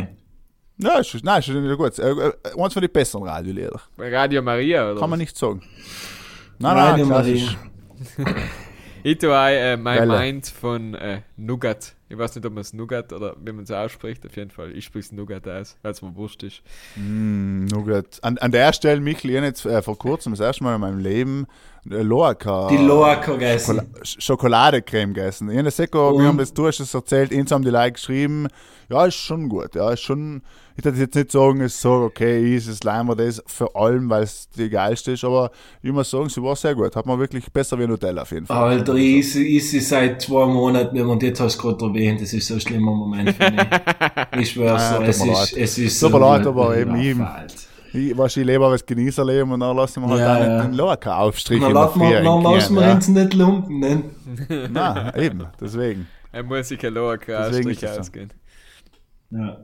S4: Ja, ist, nein, ist schon gut. Äh, äh, eins von den besseren Radiolieder.
S2: Radio Maria, oder?
S4: Kann man nicht sagen. Nein,
S1: Radio
S4: nein, klassisch.
S2: Ich tue ein äh, My
S4: Geile.
S2: Mind von äh, Nougat. Ich weiß nicht, ob man es Nougat oder wie man es ausspricht. Auf jeden Fall, ich spreche es Nougat aus, weil es mir wurscht ist.
S4: Mm, nur gut. An, an der Stelle, Michael, ich habe jetzt äh, vor kurzem das erste Mal in meinem Leben äh, Loaka.
S1: Die Loaka gegessen.
S4: Schokoladecreme gegessen. Ich habe Seko, wir haben das, du hast es erzählt, eins haben die Leute geschrieben, ja, ist schon gut, ja, ist schon, ich würde jetzt nicht sagen, es ist so, okay, ist es leider das vor allem, weil es die geilste ist, aber ich muss sagen, sie war sehr gut, hat man wirklich besser wie Nutella auf jeden Fall.
S1: Alter, ich isse ich esse seit zwei Monaten und jetzt hast du gerade erwähnt, das ist so ein schlimmer Moment für mich. Ich schwör's
S4: Ah,
S1: so, es ist, es ist so.
S4: mir leid,
S1: gut.
S4: aber eben
S1: Ja,
S4: ihm. Ich, weißt, ich lebe aber das Genießerleben und dann lassen wir halt
S1: Ja,
S4: auch
S1: ja.
S4: den Loaka-Aufstrich
S1: Dann lassen wir, dann lassen wir
S4: ja.
S1: uns nicht lumpen, ne?
S4: Nein, eben, deswegen.
S2: Ein Musiker
S4: Deswegen ist
S2: Strich
S4: es so.
S2: ausgehen.
S1: Ja.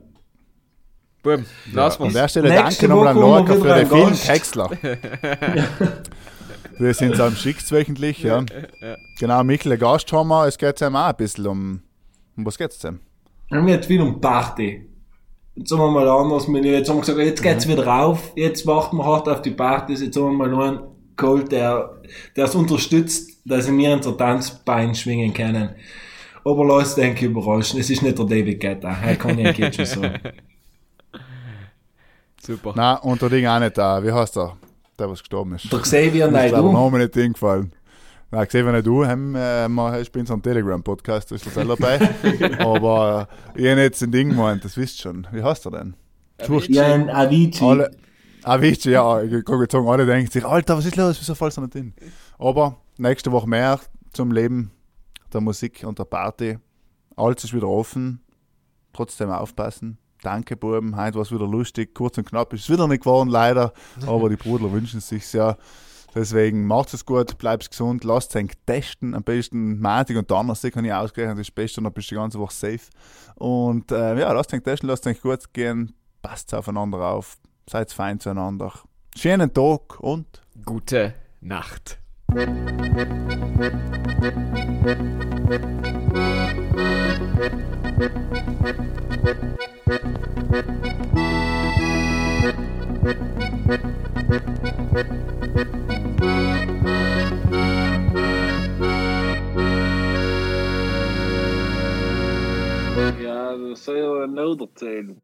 S2: Boom, lass
S4: An
S2: mal's.
S4: der Stelle danke nochmal an
S1: wir
S4: für den vielen. Textler. Wir sind am schickt wöchentlich, ja.
S2: ja.
S4: Genau, Michael, Gast haben wir. Es geht ihm auch ein bisschen um. Um was geht's denn?
S1: Wir haben jetzt wieder um Party. Jetzt haben wir mal anders Menü. Jetzt haben wir gesagt, jetzt geht's wieder rauf. Jetzt warten wir hart auf die Partys. Jetzt haben wir mal einen geholt, der, der es unterstützt, dass wir unser Tanzbein schwingen können. Aber lass denke überraschen. Es ist nicht der David Guetta. Er kann ich jetzt schon sagen.
S2: Super.
S4: Nein, und der Ding auch nicht da. Wie heißt der? Der, was gestorben ist.
S1: Der Xavier
S4: leider der
S1: Naidoo.
S4: Name nicht eingefallen. Nein, gesehen, wenn nicht du, haben, äh, ich bin so ein Telegram-Podcast, da ist der selber dabei. Aber äh, ich habe jetzt ein Ding gemeint, das wisst ihr schon. Wie heißt er denn? Wurscht.
S1: Ja, ein Avicii.
S4: Alle, Avicii, ja, ich kann jetzt sagen, alle denken sich, Alter, was ist los, wieso fällst du nicht hin? Aber nächste Woche mehr zum Leben der Musik und der Party. Alles ist wieder offen, trotzdem aufpassen. Danke, Buben, heute war es wieder lustig, kurz und knapp. Ist wieder nicht geworden, leider, aber die Brudler wünschen es sich ja. Deswegen macht es gut, bleibt gesund, lasst euch testen. Am besten Montag und Donnerstag kann ich ausgerechnet, das ist das Beste und dann bist du die ganze Woche safe. Und äh, ja, lasst euch testen, lasst euch gut gehen, passt aufeinander auf, seid fein zueinander. Schönen Tag und
S2: Gute Nacht.
S3: Ja, dat zou je wel nodig zijn.